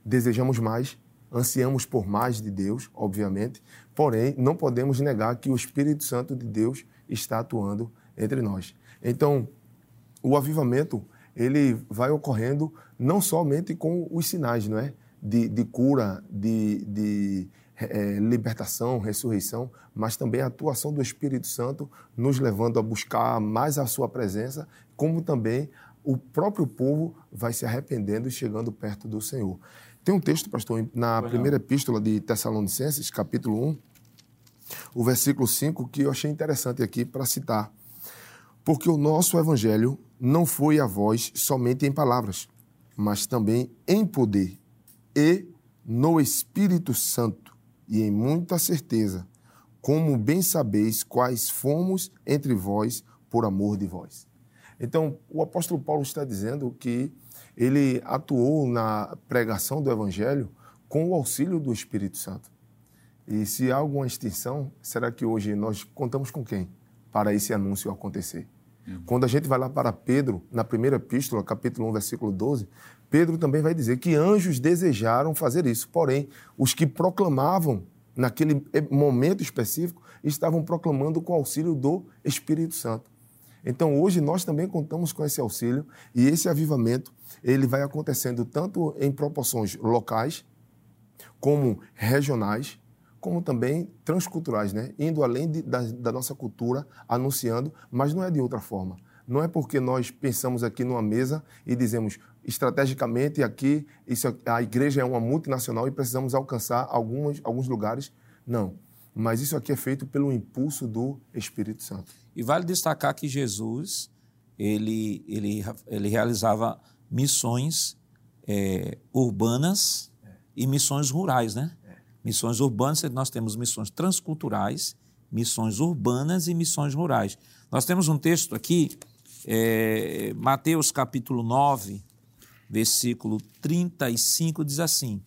Speaker 5: Desejamos mais, ansiamos por mais de Deus, obviamente, porém, não podemos negar que o Espírito Santo de Deus está atuando entre nós. Então, o avivamento ele vai ocorrendo não somente com os sinais, não é? De, de cura, de, de é, libertação, ressurreição, mas também a atuação do Espírito Santo nos levando a buscar mais a sua presença, como também o próprio povo vai se arrependendo e chegando perto do Senhor. Tem um texto, pastor, na primeira epístola de Tessalonicenses, capítulo 1, o versículo 5, que eu achei interessante aqui para citar. Porque o nosso evangelho não foi a voz somente em palavras, mas também em poder e no Espírito Santo e em muita certeza, como bem sabeis quais fomos entre vós por amor de vós. Então, o apóstolo Paulo está dizendo que ele atuou na pregação do evangelho com o auxílio do Espírito Santo. E se há alguma extinção, será que hoje nós contamos com quem para esse anúncio acontecer? Quando a gente vai lá para Pedro, na primeira epístola, capítulo 1, versículo 12, Pedro também vai dizer que anjos desejaram fazer isso. Porém, os que proclamavam naquele momento específico estavam proclamando com auxílio do Espírito Santo. Então, hoje nós também contamos com esse auxílio e esse avivamento, ele vai acontecendo tanto em proporções locais como regionais, como também transculturais, né? indo além de, da, da, nossa cultura, anunciando, mas não é de outra forma. Não é porque nós pensamos aqui numa mesa e dizemos estrategicamente aqui isso, a igreja é uma multinacional e precisamos alcançar algumas, alguns lugares. Não. Mas isso aqui é feito pelo impulso do Espírito Santo.
Speaker 1: E vale destacar que Jesus ele, ele, ele realizava missões é, urbanas é. e missões rurais, né? Missões urbanas, nós temos missões transculturais, missões urbanas e missões rurais. Nós temos um texto aqui, é, Mateus capítulo 9, versículo 35, diz assim: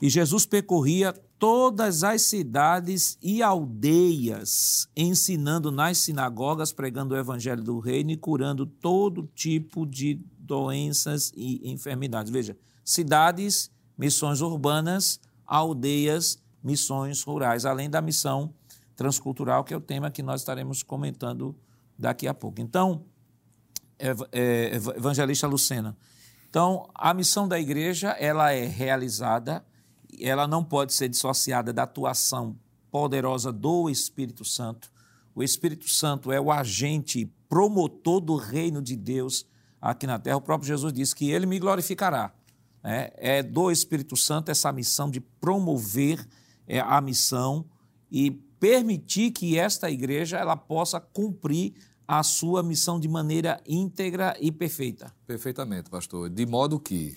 Speaker 1: E Jesus percorria todas as cidades e aldeias, ensinando nas sinagogas, pregando o evangelho do reino e curando todo tipo de doenças e enfermidades. Veja, cidades, missões urbanas, aldeias, missões rurais, além da missão transcultural, que é o tema que nós estaremos comentando daqui a pouco. Então, é, evangelista Lucena, então a missão da igreja ela é realizada, ela não pode ser dissociada da atuação poderosa do Espírito Santo. O Espírito Santo é o agente promotor do reino de Deus aqui na terra. O próprio Jesus disse que ele me glorificará. É, é do Espírito Santo essa missão de promover é, a missão e permitir que esta igreja ela possa cumprir a sua missão de maneira íntegra e perfeita.
Speaker 3: Perfeitamente, pastor. De modo que,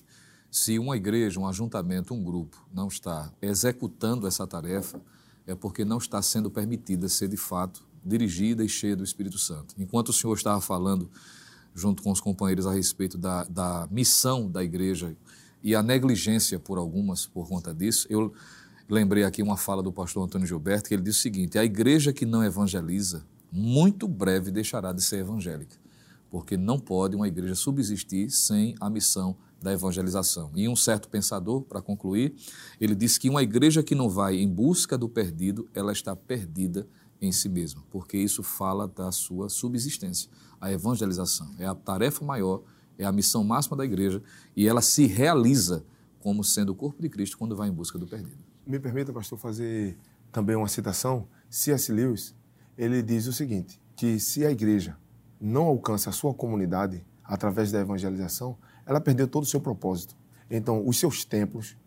Speaker 3: se uma igreja, um ajuntamento, um grupo não está executando essa tarefa, é porque não está sendo permitida ser de fato dirigida e cheia do Espírito Santo. Enquanto o senhor estava falando, junto com os companheiros, a respeito da, da missão da igreja e a negligência por algumas por conta disso, eu lembrei aqui uma fala do pastor Antônio Gilberto, que ele disse o seguinte: a igreja que não evangeliza, muito breve deixará de ser evangélica, porque não pode uma igreja subsistir sem a missão da evangelização. E um certo pensador, para concluir, ele disse que uma igreja que não vai em busca do perdido, ela está perdida em si mesma, porque isso fala da sua subsistência. A evangelização é a tarefa maior, é a missão máxima da igreja e ela se realiza como sendo o corpo de Cristo quando vai em busca do perdido.
Speaker 5: Me permita, pastor, fazer também uma citação. C.S. Lewis, ele diz o seguinte, que se a igreja não alcança a sua comunidade através da evangelização, ela perdeu todo o seu propósito. Então, os seus templos,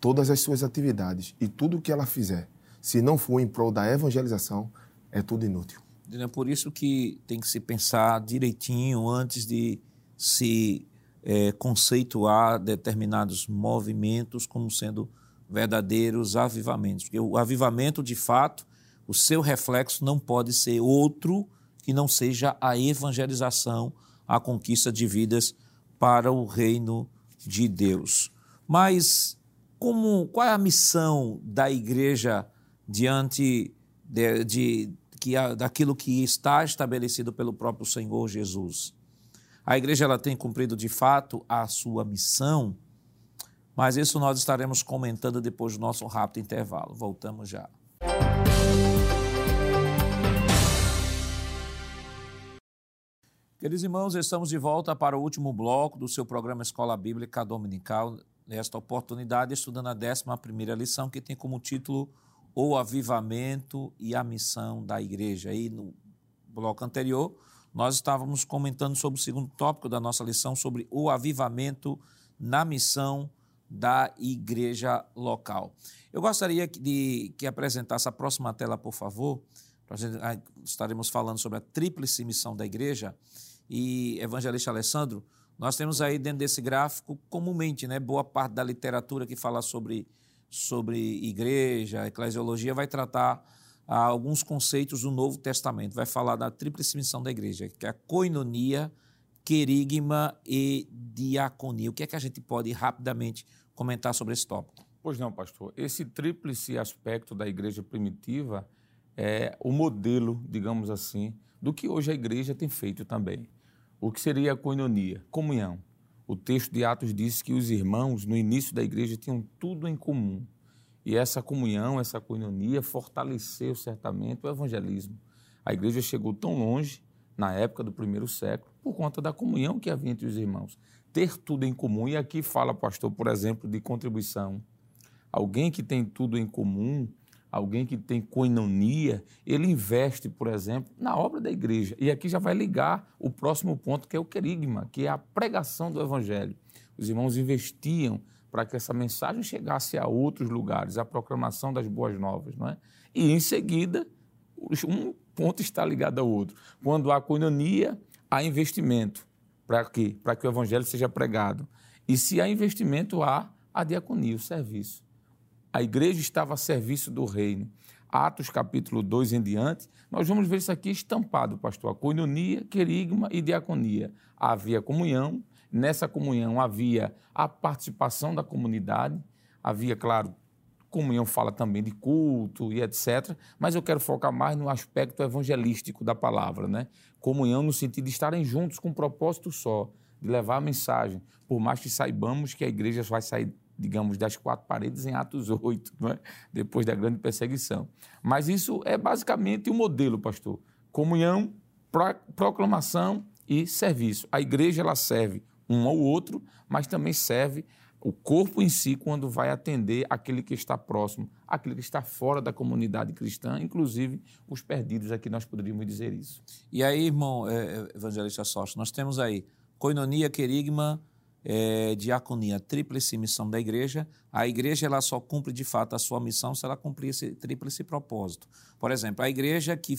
Speaker 5: todas as suas atividades e tudo o que ela fizer, se não for em prol da evangelização, é tudo inútil.
Speaker 1: É por isso que tem que se pensar direitinho antes de se é, conceituar determinados movimentos como sendo verdadeiros avivamentos. Porque o avivamento, de fato, o seu reflexo não pode ser outro que não seja a evangelização, a conquista de vidas para o reino de Deus. Mas como, qual é a missão da igreja diante de, de, que, daquilo que está estabelecido pelo próprio Senhor Jesus? A igreja ela tem cumprido de fato a sua missão mas isso nós estaremos comentando depois do nosso rápido intervalo. Voltamos já. Queridos irmãos, estamos de volta para o último bloco do seu programa Escola Bíblica Dominical. Nesta oportunidade, estudando a 11 lição, que tem como título O Avivamento e a Missão da Igreja. E no bloco anterior, nós estávamos comentando sobre o segundo tópico da nossa lição, sobre o avivamento na missão da igreja local. Eu gostaria de que apresentasse a próxima tela, por favor. Ah, estaremos falando sobre a tríplice missão da igreja. E, evangelista Alessandro, nós temos aí dentro desse gráfico, comumente, né, boa parte da literatura que fala sobre, sobre igreja, eclesiologia, vai tratar alguns conceitos do Novo Testamento. Vai falar da tríplice missão da igreja, que é a coinonia, querigma e diaconia. O que é que a gente pode rapidamente comentar sobre esse tópico?
Speaker 2: Pois não, pastor. Esse tríplice aspecto da igreja primitiva é o modelo, digamos assim, do que hoje a igreja tem feito também. O que seria a coinonia? Comunhão. O texto de Atos diz que os irmãos, no início da igreja, tinham tudo em comum. E essa comunhão, essa coinonia, fortaleceu certamente o evangelismo. A igreja chegou tão longe, na época do primeiro século, por conta da comunhão que havia entre os irmãos ter tudo em comum. E aqui fala, pastor, por exemplo, de contribuição. Alguém que tem tudo em comum, alguém que tem coinonia, ele investe, por exemplo, na obra da igreja. E aqui já vai ligar o próximo ponto, que é o querigma, que é a pregação do evangelho. Os irmãos investiam para que essa mensagem chegasse a outros lugares, a proclamação das boas novas, não é? E em seguida, um ponto está ligado ao outro. Quando há coinonia, há investimento. Para quê? Para que o evangelho seja pregado. E se há investimento, há a diaconia, o serviço. A igreja estava a serviço do reino. Atos capítulo 2 em diante, nós vamos ver isso aqui estampado, pastor. A coinonia, querigma e diaconia. Havia comunhão, nessa comunhão havia a participação da comunidade, havia, claro, comunhão fala também de culto e etc. Mas eu quero focar mais no aspecto evangelístico da palavra, né? Comunhão no sentido de estarem juntos com um propósito só, de levar a mensagem. Por mais que saibamos que a igreja vai sair, digamos, das quatro paredes em Atos 8, é? depois da grande perseguição. Mas isso é basicamente o modelo, pastor. Comunhão, proclamação e serviço. A igreja ela serve um ao outro, mas também serve o corpo em si quando vai atender aquele que está próximo, aquele que está fora da comunidade cristã, inclusive os perdidos, aqui nós poderíamos dizer isso.
Speaker 1: E aí, irmão é, é evangelista Sócio, nós temos aí coinonia, querigma, é, diaconia, tríplice missão da igreja. A igreja ela só cumpre de fato a sua missão se ela cumprir esse tríplice propósito. Por exemplo, a igreja que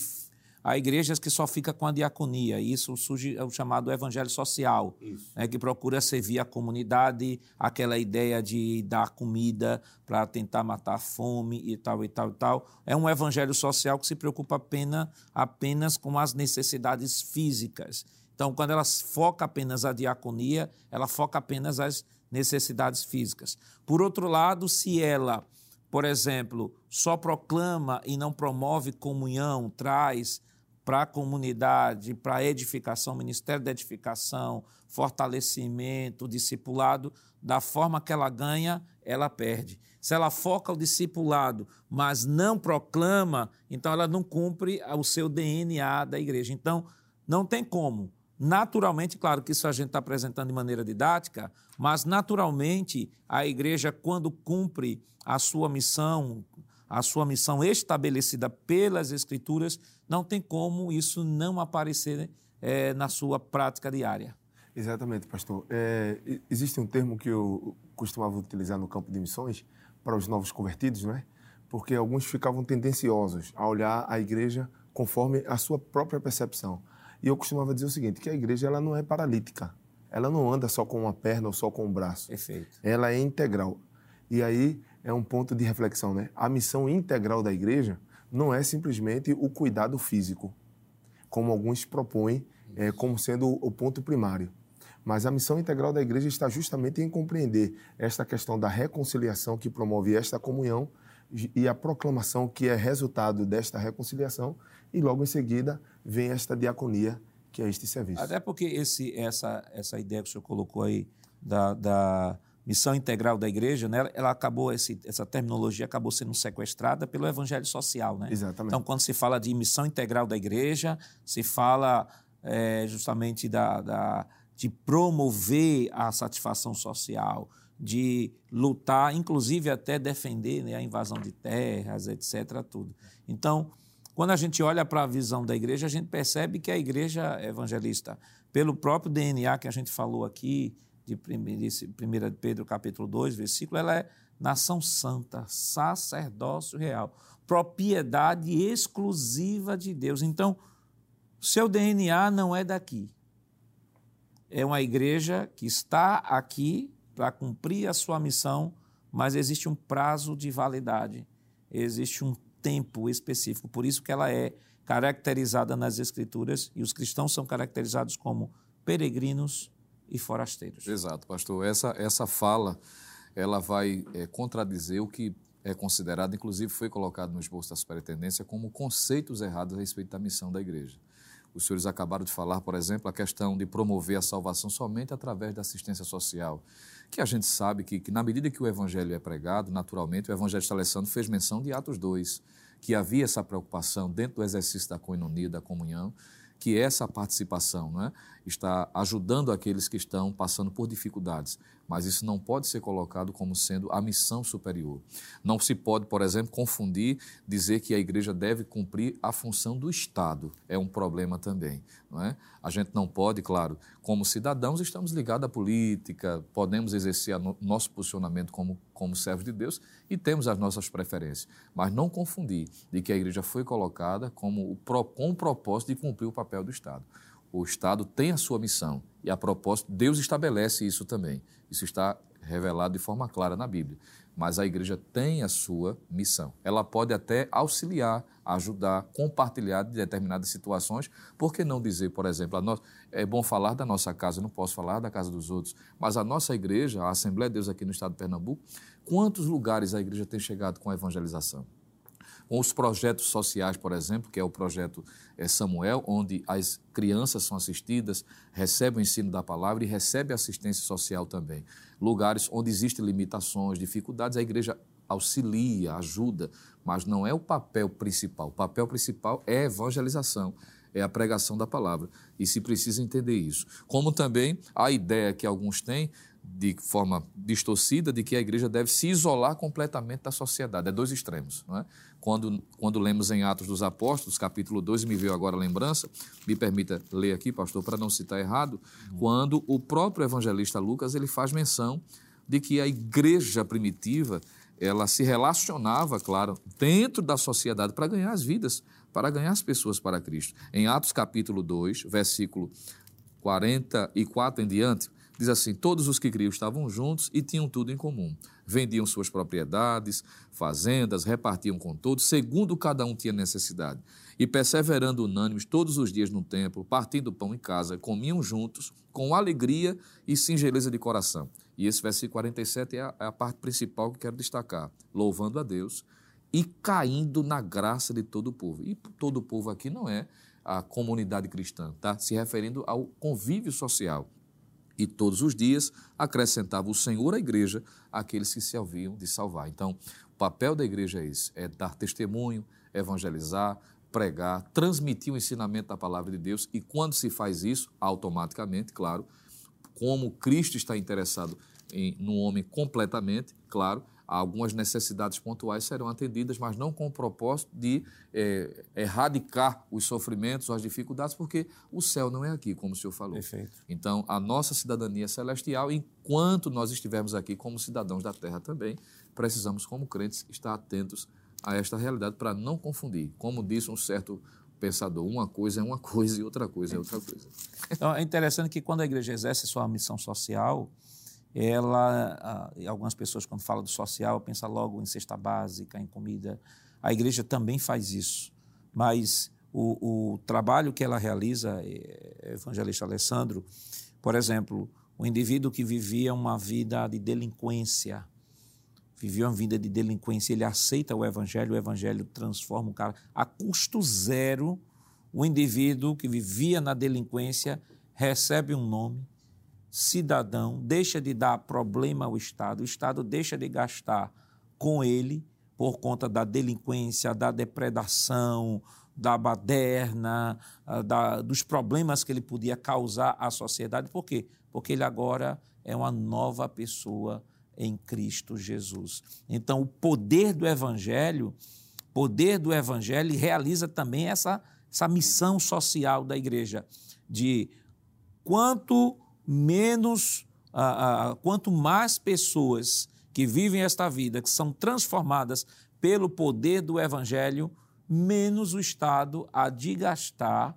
Speaker 1: Há igrejas que só fica com a diaconia, e isso surge é o chamado evangelho social, né, que procura servir a comunidade, aquela ideia de dar comida para tentar matar a fome e tal, e tal, e tal. É um evangelho social que se preocupa apenas, apenas com as necessidades físicas. Então, quando ela foca apenas a diaconia, ela foca apenas as necessidades físicas. Por outro lado, se ela, por exemplo, só proclama e não promove comunhão, traz para a comunidade, para a edificação, Ministério da Edificação, fortalecimento, discipulado, da forma que ela ganha, ela perde. Se ela foca o discipulado, mas não proclama, então ela não cumpre o seu DNA da igreja. Então, não tem como. Naturalmente, claro que isso a gente está apresentando de maneira didática, mas naturalmente a igreja, quando cumpre a sua missão, a sua missão estabelecida pelas Escrituras, não tem como isso não aparecer é, na sua prática diária.
Speaker 5: Exatamente, pastor. É, existe um termo que eu costumava utilizar no campo de missões para os novos convertidos, não é? Porque alguns ficavam tendenciosos a olhar a igreja conforme a sua própria percepção. E eu costumava dizer o seguinte, que a igreja ela não é paralítica. Ela não anda só com uma perna ou só com um braço.
Speaker 1: Perfeito.
Speaker 5: Ela é integral. E aí é um ponto de reflexão, né? A missão integral da igreja não é simplesmente o cuidado físico, como alguns propõem é, como sendo o ponto primário. Mas a missão integral da igreja está justamente em compreender esta questão da reconciliação que promove esta comunhão e a proclamação que é resultado desta reconciliação, e logo em seguida vem esta diaconia, que é este serviço.
Speaker 1: Até porque esse, essa, essa ideia que o senhor colocou aí da, da missão integral da igreja, né, ela acabou, esse, essa terminologia acabou sendo sequestrada pelo evangelho social. Né?
Speaker 5: Exatamente.
Speaker 1: Então, quando se fala de missão integral da igreja, se fala é, justamente da, da, de promover a satisfação social, de lutar, inclusive até defender né, a invasão de terras, etc. Tudo. Então, quando a gente olha para a visão da igreja, a gente percebe que a igreja evangelista, pelo próprio DNA que a gente falou aqui, de 1 Pedro capítulo 2, versículo, ela é nação santa, sacerdócio real, propriedade exclusiva de Deus. Então, seu DNA não é daqui. É uma igreja que está aqui para cumprir a sua missão, mas existe um prazo de validade, existe um tempo específico. Por isso que ela é caracterizada nas Escrituras e os cristãos são caracterizados como peregrinos e forasteiros.
Speaker 3: Exato, pastor. Essa, essa fala ela vai é, contradizer o que é considerado, inclusive foi colocado no esboço da superintendência, como conceitos errados a respeito da missão da igreja. Os senhores acabaram de falar, por exemplo, a questão de promover a salvação somente através da assistência social, que a gente sabe que, que na medida que o evangelho é pregado, naturalmente, o evangelista Alessandro fez menção de Atos 2, que havia essa preocupação dentro do exercício da coinonia, da comunhão, que essa participação né, está ajudando aqueles que estão passando por dificuldades, mas isso não pode ser colocado como sendo a missão superior. Não se pode, por exemplo, confundir, dizer que a igreja deve cumprir a função do Estado. É um problema também. Não é? A gente não pode, claro, como cidadãos, estamos ligados à política, podemos exercer o nosso posicionamento como, como servos de Deus e temos as nossas preferências, mas não confundir de que a igreja foi colocada como, com o propósito de cumprir o papel do Estado. O Estado tem a sua missão e a propósito, Deus estabelece isso também. Isso está revelado de forma clara na Bíblia. mas a igreja tem a sua missão. Ela pode até auxiliar, ajudar, compartilhar de determinadas situações. Por que não dizer, por exemplo, no... é bom falar da nossa casa, não posso falar da casa dos outros, mas a nossa igreja, a Assembleia de Deus aqui no estado de Pernambuco, quantos lugares a igreja tem chegado com a evangelização? Com os projetos sociais, por exemplo, que é o projeto eh, Samuel, onde as crianças são assistidas, recebem o ensino da palavra e recebem assistência social também. Lugares onde existem limitações, dificuldades, a igreja auxilia, ajuda, mas não é o papel principal. O papel principal é a evangelização, é a pregação da palavra. E se precisa entender isso. Como também a ideia que alguns têm de forma distorcida de que a igreja deve se isolar completamente da sociedade. É dois extremos. Não é? Quando, quando lemos em Atos dos Apóstolos, capítulo 2, me veio agora a lembrança, me permita ler aqui, pastor, para não citar errado, quando o próprio evangelista Lucas ele faz menção de que a igreja primitiva ela se relacionava, claro, dentro da sociedade para ganhar as vidas, para ganhar as pessoas para Cristo. Em Atos capítulo 2, versículo 44 em diante, Diz assim: todos os que criam estavam juntos e tinham tudo em comum. Vendiam suas propriedades, fazendas, repartiam com todos, segundo cada um tinha necessidade. E perseverando unânimes todos os dias no templo, partindo pão em casa, comiam juntos, com alegria e singeleza de coração. E esse versículo 47 é a, é a parte principal que quero destacar: louvando a Deus e caindo na graça de todo o povo. E todo o povo aqui não é a comunidade cristã, tá? Se referindo ao convívio social. E todos os dias acrescentava o Senhor à igreja aqueles que se haviam de salvar. Então, o papel da igreja é esse: é dar testemunho, evangelizar, pregar, transmitir o ensinamento da palavra de Deus. E quando se faz isso, automaticamente, claro, como Cristo está interessado em, no homem completamente, claro, algumas necessidades pontuais serão atendidas, mas não com o propósito de é, erradicar os sofrimentos, as dificuldades, porque o céu não é aqui, como o senhor falou.
Speaker 1: Perfeito.
Speaker 3: Então, a nossa cidadania é celestial, enquanto nós estivermos aqui como cidadãos da terra também, precisamos, como crentes, estar atentos a esta realidade para não confundir. Como disse um certo pensador, uma coisa é uma coisa e outra coisa é outra coisa.
Speaker 1: Então, é interessante que quando a igreja exerce sua missão social, ela, algumas pessoas quando falam do social, pensam logo em cesta básica, em comida. A igreja também faz isso, mas o, o trabalho que ela realiza, é, evangelista Alessandro, por exemplo, o indivíduo que vivia uma vida de delinquência, vivia uma vida de delinquência, ele aceita o evangelho, o evangelho transforma o cara a custo zero. O indivíduo que vivia na delinquência recebe um nome, cidadão deixa de dar problema ao Estado, o Estado deixa de gastar com ele por conta da delinquência, da depredação, da baderna, ah, da, dos problemas que ele podia causar à sociedade. Por quê? Porque ele agora é uma nova pessoa em Cristo Jesus. Então, o poder do Evangelho, poder do Evangelho realiza também essa, essa missão social da igreja, de quanto menos, ah, ah, quanto mais pessoas que vivem esta vida, que são transformadas pelo poder do Evangelho, menos o Estado há de gastar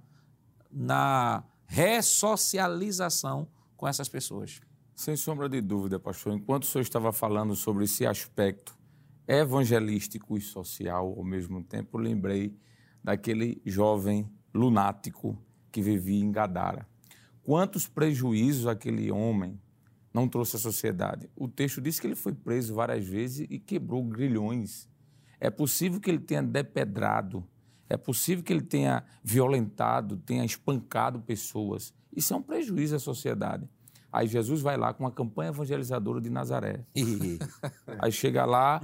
Speaker 1: na ressocialização com essas pessoas.
Speaker 2: Sem sombra de dúvida, pastor, enquanto o senhor estava falando sobre esse aspecto evangelístico e social ao mesmo tempo, lembrei daquele jovem lunático que vivia em Gadara. Quantos prejuízos aquele homem não trouxe à sociedade? O texto diz que ele foi preso várias vezes e quebrou grilhões. É possível que ele tenha depedrado, é possível que ele tenha violentado, tenha espancado pessoas. Isso é um prejuízo à sociedade. Aí Jesus vai lá com uma campanha evangelizadora de Nazaré. Aí chega lá,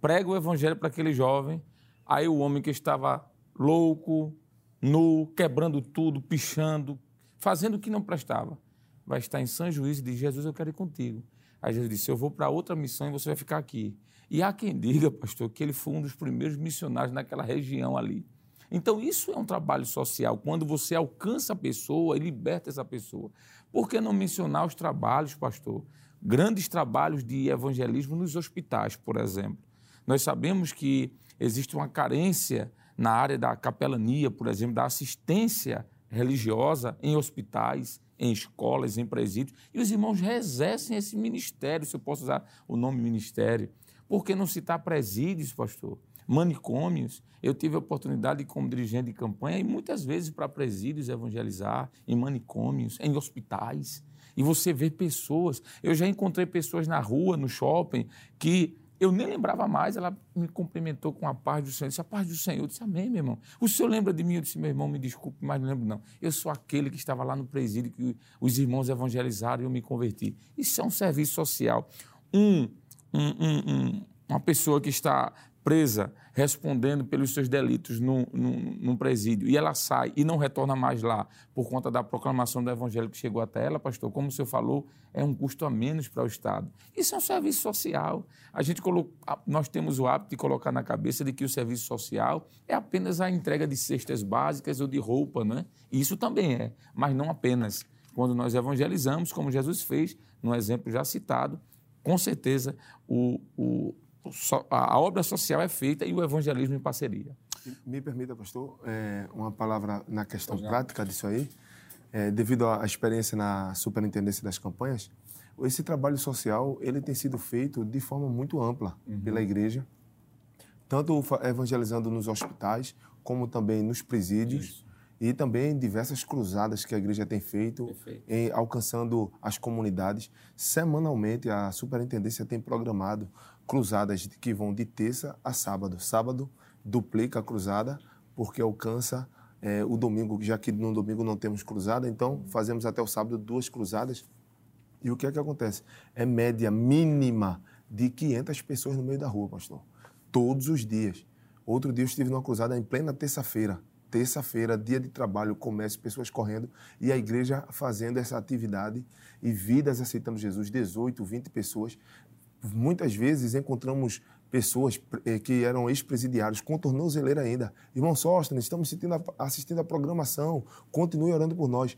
Speaker 2: prega o evangelho para aquele jovem. Aí o homem que estava louco, nu, quebrando tudo, pichando, fazendo o que não prestava, vai estar em São Juízo e diz: Jesus, eu quero ir contigo. Aí Jesus disse: Eu vou para outra missão e você vai ficar aqui. E há quem diga, pastor, que ele foi um dos primeiros missionários naquela região ali. Então, isso é um trabalho social, quando você alcança a pessoa e liberta essa pessoa. Por que não mencionar os trabalhos, pastor? Grandes trabalhos de evangelismo nos hospitais, por exemplo. Nós sabemos que existe uma carência na área da capelania, por exemplo, da assistência religiosa em hospitais, em escolas, em presídios, e os irmãos exercem esse ministério, se eu posso usar o nome ministério. Por que não citar presídios, pastor? Manicômios. Eu tive a oportunidade, como dirigente de campanha, e muitas vezes para presídios evangelizar, em manicômios, em hospitais. E você vê pessoas. Eu já encontrei pessoas na rua, no shopping, que eu nem lembrava mais, ela me cumprimentou com a paz do Senhor. Eu disse, a paz do Senhor. Eu disse, amém, meu irmão. O senhor lembra de mim? Eu disse, meu irmão, me desculpe, mas não lembro não. Eu sou aquele que estava lá no presídio, que os irmãos evangelizaram e eu me converti. Isso é um serviço social. Um, um, um, um uma pessoa que está presa respondendo pelos seus delitos num, num, num, presídio e ela sai e não retorna mais lá por conta da proclamação do evangelho que chegou até ela, pastor, como o senhor falou, é um custo a menos para o Estado. Isso é um serviço social. A gente coloca, nós temos o hábito de colocar na cabeça de que o serviço social é apenas a entrega de cestas básicas ou de roupa, né? Isso também é, mas não apenas. Quando nós evangelizamos, como Jesus fez, no exemplo já citado, com certeza o, o a obra social é feita e o evangelismo em parceria.
Speaker 5: Me permita, pastor, é, uma palavra na questão prática disso aí. É, devido à experiência na superintendência das campanhas, esse trabalho social ele tem sido feito de forma muito ampla uhum. pela igreja, tanto evangelizando nos hospitais, como também nos presídios. Isso e também diversas cruzadas que a igreja tem feito em alcançando as comunidades. Semanalmente a superintendência tem programado cruzadas que vão de terça a sábado. Sábado duplica a cruzada porque alcança é, o domingo, já que no domingo não temos cruzada, então fazemos até o sábado duas cruzadas. E o que é que acontece? É média mínima de 500 pessoas no meio da rua, pastor. Todos os dias. Outro dia eu estive numa cruzada em plena terça-feira. Terça-feira, dia de trabalho, comércio, pessoas correndo e a igreja fazendo essa atividade e vidas aceitando Jesus, 18, 20 pessoas muitas vezes encontramos pessoas eh, que eram ex-presidiários com tornozeleira ainda. Irmão Sóstenes, estamos assistindo a, assistindo a programação, continue orando por nós.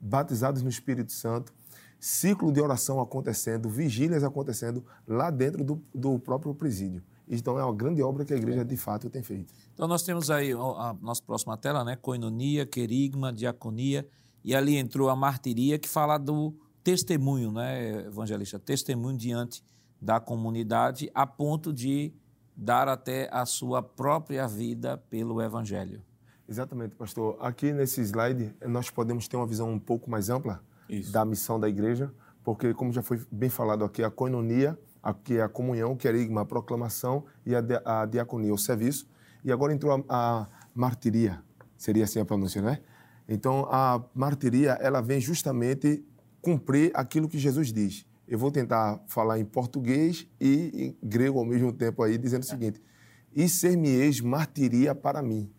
Speaker 5: Batizados no Espírito Santo, ciclo de oração acontecendo, vigílias acontecendo lá dentro do, do próprio presídio. Então é uma grande obra que a igreja de fato tem feito.
Speaker 1: Então nós temos aí a nossa próxima tela, né? Coinonia, querigma, diaconia, e ali entrou a martiria que fala do testemunho, né, evangelista? Testemunho diante da comunidade a ponto de dar até a sua própria vida pelo Evangelho.
Speaker 5: Exatamente, pastor. Aqui nesse slide nós podemos ter uma visão um pouco mais ampla Isso. da missão da igreja, porque, como já foi bem falado aqui, a coinonia, aqui é a comunhão, que é a proclamação e a, a diaconia, o serviço. E agora entrou a, a martiria, seria assim a pronúncia, não é? Então, a martiria, ela vem justamente cumprir aquilo que Jesus diz. Eu vou tentar falar em português e em grego ao mesmo tempo aí, dizendo o seguinte: E ser-me-eis martiria para mim.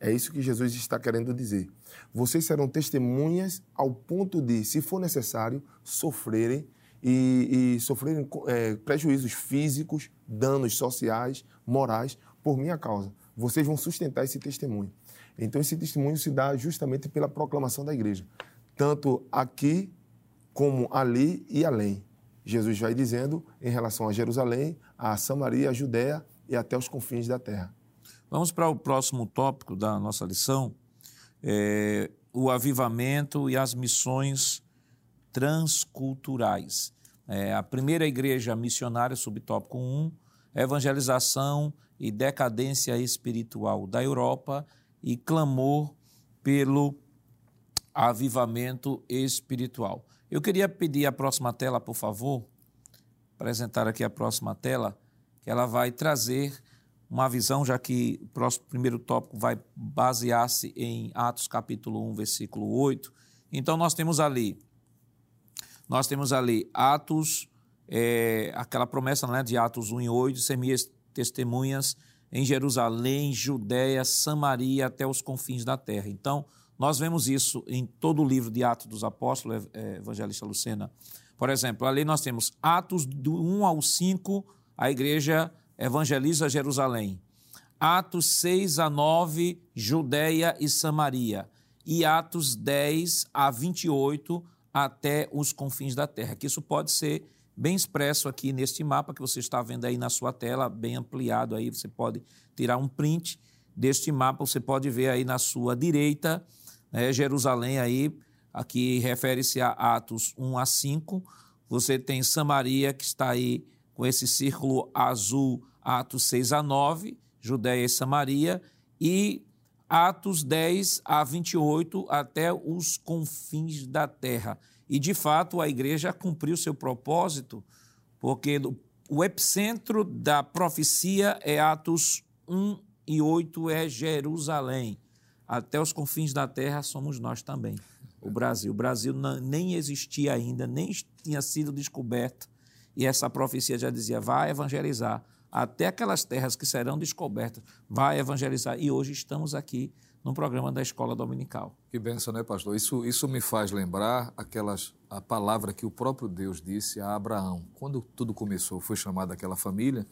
Speaker 5: É isso que Jesus está querendo dizer. Vocês serão testemunhas ao ponto de, se for necessário, sofrerem e, e sofrerem é, prejuízos físicos, danos sociais, morais, por minha causa. Vocês vão sustentar esse testemunho. Então, esse testemunho se dá justamente pela proclamação da igreja, tanto aqui como ali e além. Jesus vai dizendo em relação a Jerusalém, a Samaria, a Judéia e até os confins da terra.
Speaker 1: Vamos para o próximo tópico da nossa lição, é, o avivamento e as missões transculturais. É, a primeira igreja missionária, subtópico 1, evangelização e decadência espiritual da Europa e clamor pelo avivamento espiritual. Eu queria pedir a próxima tela, por favor, apresentar aqui a próxima tela, que ela vai trazer uma visão, já que o próximo primeiro tópico vai basear-se em Atos capítulo 1, versículo 8. Então nós temos ali, nós temos ali Atos, é, aquela promessa né, de Atos 1 e 8, ser minhas testemunhas em Jerusalém, Judéia, Samaria, até os confins da terra. Então, nós vemos isso em todo o livro de Atos dos Apóstolos, é, Evangelista Lucena. Por exemplo, ali nós temos Atos do 1 ao 5, a igreja evangeliza Jerusalém. Atos 6 a 9, Judéia e Samaria. E Atos 10 a 28, até os confins da terra. Que isso pode ser bem expresso aqui neste mapa que você está vendo aí na sua tela, bem ampliado aí. Você pode tirar um print deste mapa, você pode ver aí na sua direita né, Jerusalém aí aqui refere-se a Atos 1 a 5. Você tem Samaria, que está aí com esse círculo azul, Atos 6 a 9, Judéia e Samaria, e Atos 10 a 28, até os confins da terra. E, de fato, a igreja cumpriu seu propósito, porque o epicentro da profecia é Atos 1 e 8 é Jerusalém. Até os confins da terra somos nós também, o Brasil. O Brasil nem existia ainda, nem tinha sido descoberto. E essa profecia já dizia: vai evangelizar até aquelas terras que serão descobertas, vai evangelizar. E hoje estamos aqui no programa da Escola Dominical.
Speaker 3: Que benção, né, pastor? Isso, isso me faz lembrar aquelas, a palavra que o próprio Deus disse a Abraão. Quando tudo começou, foi chamada aquela família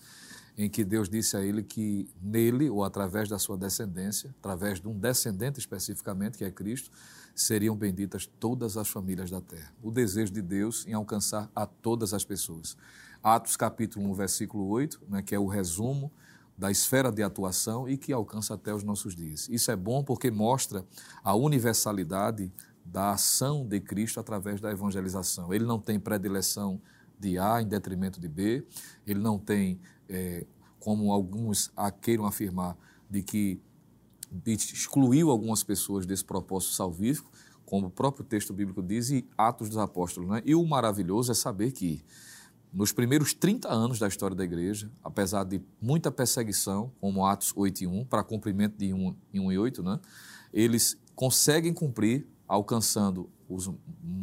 Speaker 3: em que Deus disse a ele que nele, ou através da sua descendência, através de um descendente especificamente, que é Cristo, seriam benditas todas as famílias da terra. O desejo de Deus em alcançar a todas as pessoas. Atos capítulo 1, versículo 8, né, que é o resumo da esfera de atuação e que alcança até os nossos dias. Isso é bom porque mostra a universalidade da ação de Cristo através da evangelização. Ele não tem predileção de A em detrimento de B, ele não tem, é, como alguns queiram afirmar, de que excluiu algumas pessoas desse propósito salvífico, como o próprio texto bíblico diz, e Atos dos Apóstolos. Né? E o maravilhoso é saber que nos primeiros 30 anos da história da igreja, apesar de muita perseguição, como Atos 8 e 1, para cumprimento de 1, 1 e 8, né, eles conseguem cumprir, alcançando os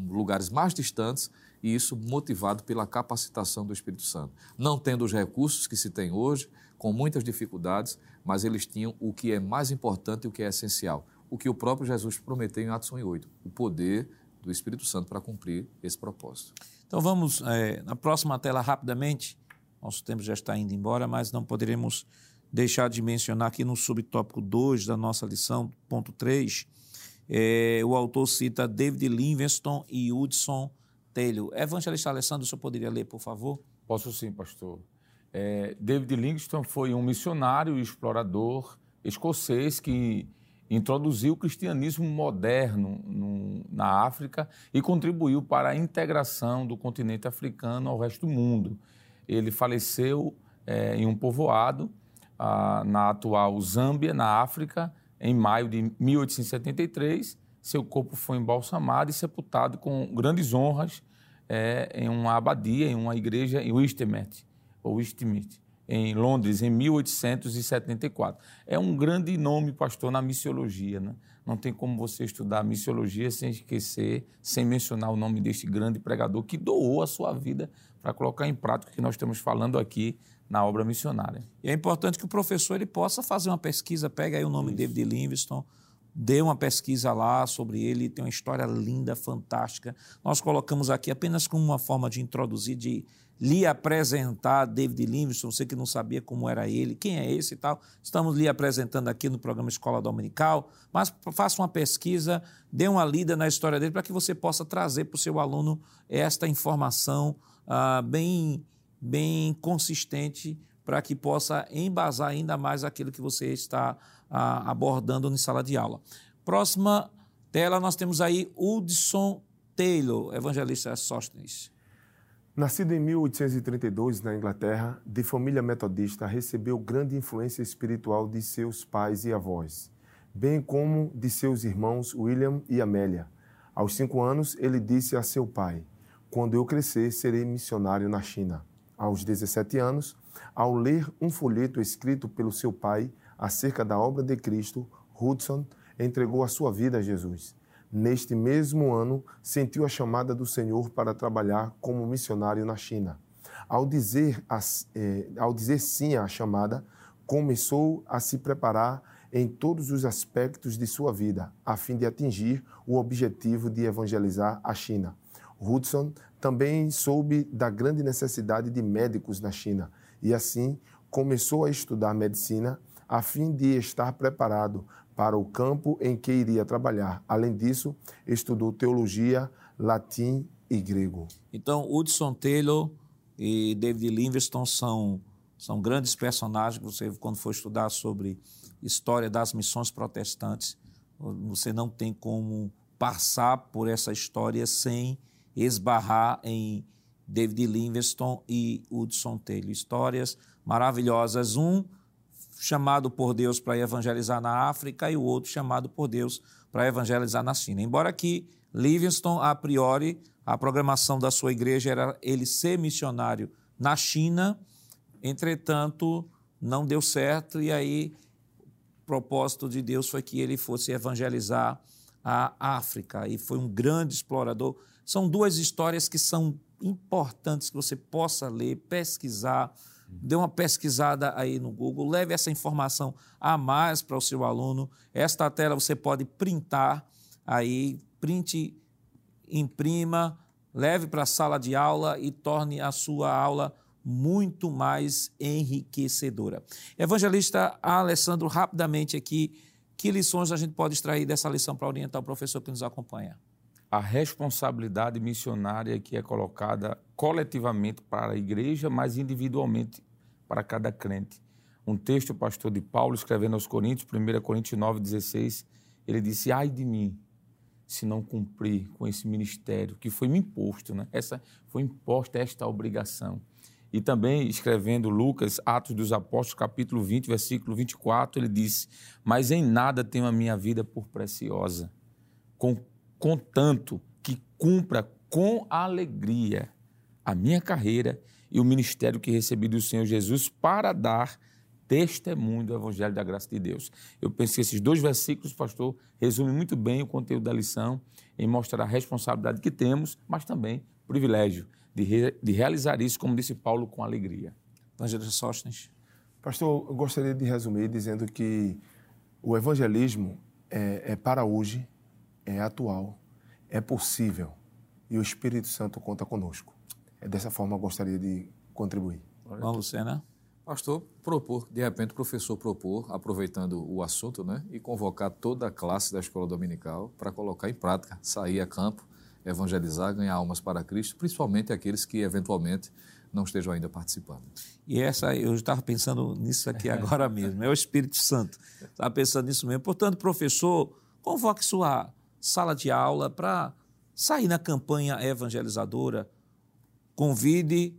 Speaker 3: lugares mais distantes, e isso motivado pela capacitação do Espírito Santo. Não tendo os recursos que se tem hoje, com muitas dificuldades, mas eles tinham o que é mais importante e o que é essencial, o que o próprio Jesus prometeu em Atos 1 e 8, o poder do Espírito Santo para cumprir esse propósito.
Speaker 1: Então vamos é, na próxima tela rapidamente. Nosso tempo já está indo embora, mas não poderemos deixar de mencionar aqui no subtópico 2 da nossa lição, ponto 3, é, o autor cita David Livingstone e Hudson Taylor. Evangelista Alessandro, o senhor poderia ler, por favor?
Speaker 2: Posso sim, pastor. É, David Livingstone foi um missionário e explorador escocês que introduziu o cristianismo moderno no, na África e contribuiu para a integração do continente africano ao resto do mundo. Ele faleceu é, em um povoado ah, na atual Zâmbia, na África, em maio de 1873. Seu corpo foi embalsamado e sepultado com grandes honras é, em uma abadia, em uma igreja em Westminster, ou Westminster em Londres, em 1874. É um grande nome, pastor, na missiologia. Né? Não tem como você estudar missiologia sem esquecer, sem mencionar o nome deste grande pregador que doou a sua vida para colocar em prática o que nós estamos falando aqui na obra missionária.
Speaker 1: E é importante que o professor ele possa fazer uma pesquisa, pega aí o nome Isso. David Livingstone, dê uma pesquisa lá sobre ele, tem uma história linda, fantástica. Nós colocamos aqui apenas como uma forma de introduzir, de lhe apresentar David Livingstone, você que não sabia como era ele, quem é esse e tal. Estamos lhe apresentando aqui no programa Escola Dominical, mas faça uma pesquisa, dê uma lida na história dele para que você possa trazer para o seu aluno esta informação ah, bem, bem consistente para que possa embasar ainda mais aquilo que você está abordando na sala de aula. Próxima tela, nós temos aí Hudson Taylor, evangelista Sóstenes.
Speaker 5: Nascido em 1832 na Inglaterra, de família metodista, recebeu grande influência espiritual de seus pais e avós, bem como de seus irmãos William e Amélia. Aos cinco anos, ele disse a seu pai: Quando eu crescer, serei missionário na China. Aos 17 anos, ao ler um folheto escrito pelo seu pai acerca da obra de Cristo, Hudson entregou a sua vida a Jesus Neste mesmo ano, sentiu a chamada do Senhor para trabalhar como missionário na China. Ao dizer, eh, ao dizer sim à chamada, começou a se preparar em todos os aspectos de sua vida, a fim de atingir o objetivo de evangelizar a China. Hudson também soube da grande necessidade de médicos na China e, assim, começou a estudar medicina a fim de estar preparado para o campo em que iria trabalhar. Além disso, estudou teologia, latim e grego.
Speaker 1: Então, Hudson Taylor e David Livingstone são, são grandes personagens. Você, quando for estudar sobre história das missões protestantes, você não tem como passar por essa história sem esbarrar em David Livingstone e Hudson Taylor. Histórias maravilhosas. Um chamado por Deus para evangelizar na África e o outro chamado por Deus para evangelizar na China. Embora que Livingstone, a priori, a programação da sua igreja era ele ser missionário na China, entretanto, não deu certo e aí o propósito de Deus foi que ele fosse evangelizar a África e foi um grande explorador. São duas histórias que são importantes que você possa ler, pesquisar. Dê uma pesquisada aí no Google, leve essa informação a mais para o seu aluno. Esta tela você pode printar aí, printe, imprima, leve para a sala de aula e torne a sua aula muito mais enriquecedora. Evangelista Alessandro, rapidamente aqui, que lições a gente pode extrair dessa lição para orientar o professor que nos acompanha?
Speaker 2: A responsabilidade missionária que é colocada coletivamente para a igreja, mas individualmente para cada crente. Um texto, pastor de Paulo, escrevendo aos Coríntios, 1 Coríntios 9, 16, ele disse: Ai de mim, se não cumprir com esse ministério que foi me imposto, né? Essa foi imposta esta obrigação. E também escrevendo Lucas, Atos dos Apóstolos, capítulo 20, versículo 24, ele disse: Mas em nada tenho a minha vida por preciosa, com, contanto que cumpra com alegria a minha carreira e o ministério que recebi do Senhor Jesus para dar testemunho do Evangelho da graça de Deus. Eu penso que esses dois versículos, pastor, resumem muito bem o conteúdo da lição em mostrar a responsabilidade que temos, mas também o privilégio de, re, de realizar isso, como disse Paulo, com alegria.
Speaker 1: Evangelho Sóstenes.
Speaker 5: Pastor, eu gostaria de resumir dizendo que o evangelismo é, é para hoje, é atual, é possível e o Espírito Santo conta conosco. É dessa forma eu gostaria de contribuir.
Speaker 1: Vamos, Lucena.
Speaker 3: Pastor, propor, de repente o professor propor, aproveitando o assunto, né, e convocar toda a classe da escola dominical para colocar em prática, sair a campo evangelizar, ganhar almas para Cristo, principalmente aqueles que eventualmente não estejam ainda participando.
Speaker 1: E essa, eu estava pensando nisso aqui agora mesmo, é o Espírito Santo. Estava pensando nisso mesmo. Portanto, professor, convoque sua sala de aula para sair na campanha evangelizadora, convide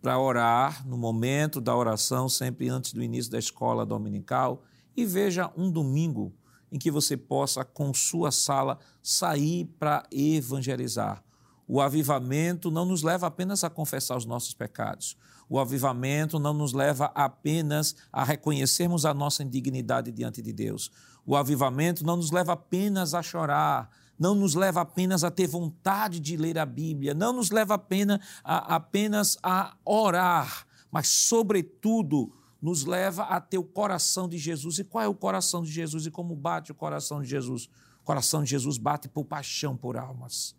Speaker 1: para orar no momento da oração, sempre antes do início da escola dominical, e veja um domingo em que você possa, com sua sala, sair para evangelizar. O avivamento não nos leva apenas a confessar os nossos pecados. O avivamento não nos leva apenas a reconhecermos a nossa indignidade diante de Deus. O avivamento não nos leva apenas a chorar, não nos leva apenas a ter vontade de ler a Bíblia, não nos leva apenas a, apenas a orar, mas, sobretudo, nos leva a ter o coração de Jesus. E qual é o coração de Jesus e como bate o coração de Jesus? O coração de Jesus bate por paixão por almas,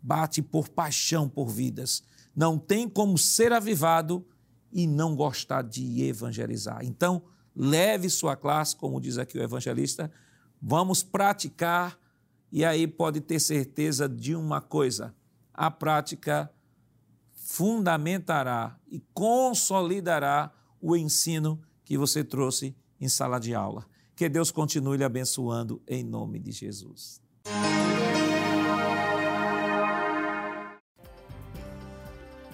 Speaker 1: bate por paixão por vidas. Não tem como ser avivado e não gostar de evangelizar. Então, leve sua classe, como diz aqui o evangelista, vamos praticar e aí pode ter certeza de uma coisa: a prática fundamentará e consolidará o ensino que você trouxe em sala de aula. Que Deus continue lhe abençoando em nome de Jesus.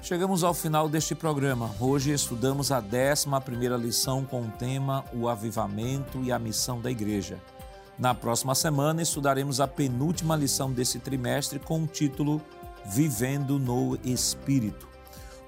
Speaker 1: Chegamos ao final deste programa. Hoje estudamos a 11 lição com o tema O Avivamento e a Missão da Igreja. Na próxima semana estudaremos a penúltima lição desse trimestre com o título Vivendo no Espírito.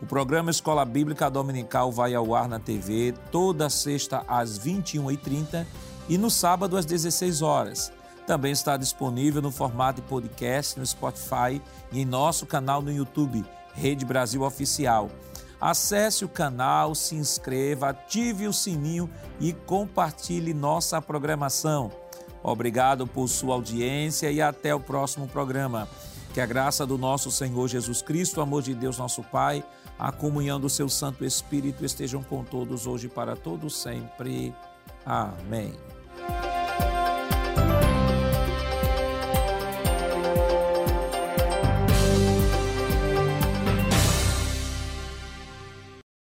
Speaker 1: O programa Escola Bíblica Dominical vai ao ar na TV toda sexta às 21h30 e no sábado às 16 horas. Também está disponível no formato de podcast no Spotify e em nosso canal no YouTube, Rede Brasil Oficial. Acesse o canal, se inscreva, ative o sininho e compartilhe nossa programação. Obrigado por sua audiência e até o próximo programa. Que a graça do nosso Senhor Jesus Cristo, o amor de Deus, nosso Pai, a comunhão do seu Santo Espírito estejam com todos hoje para todos sempre. Amém.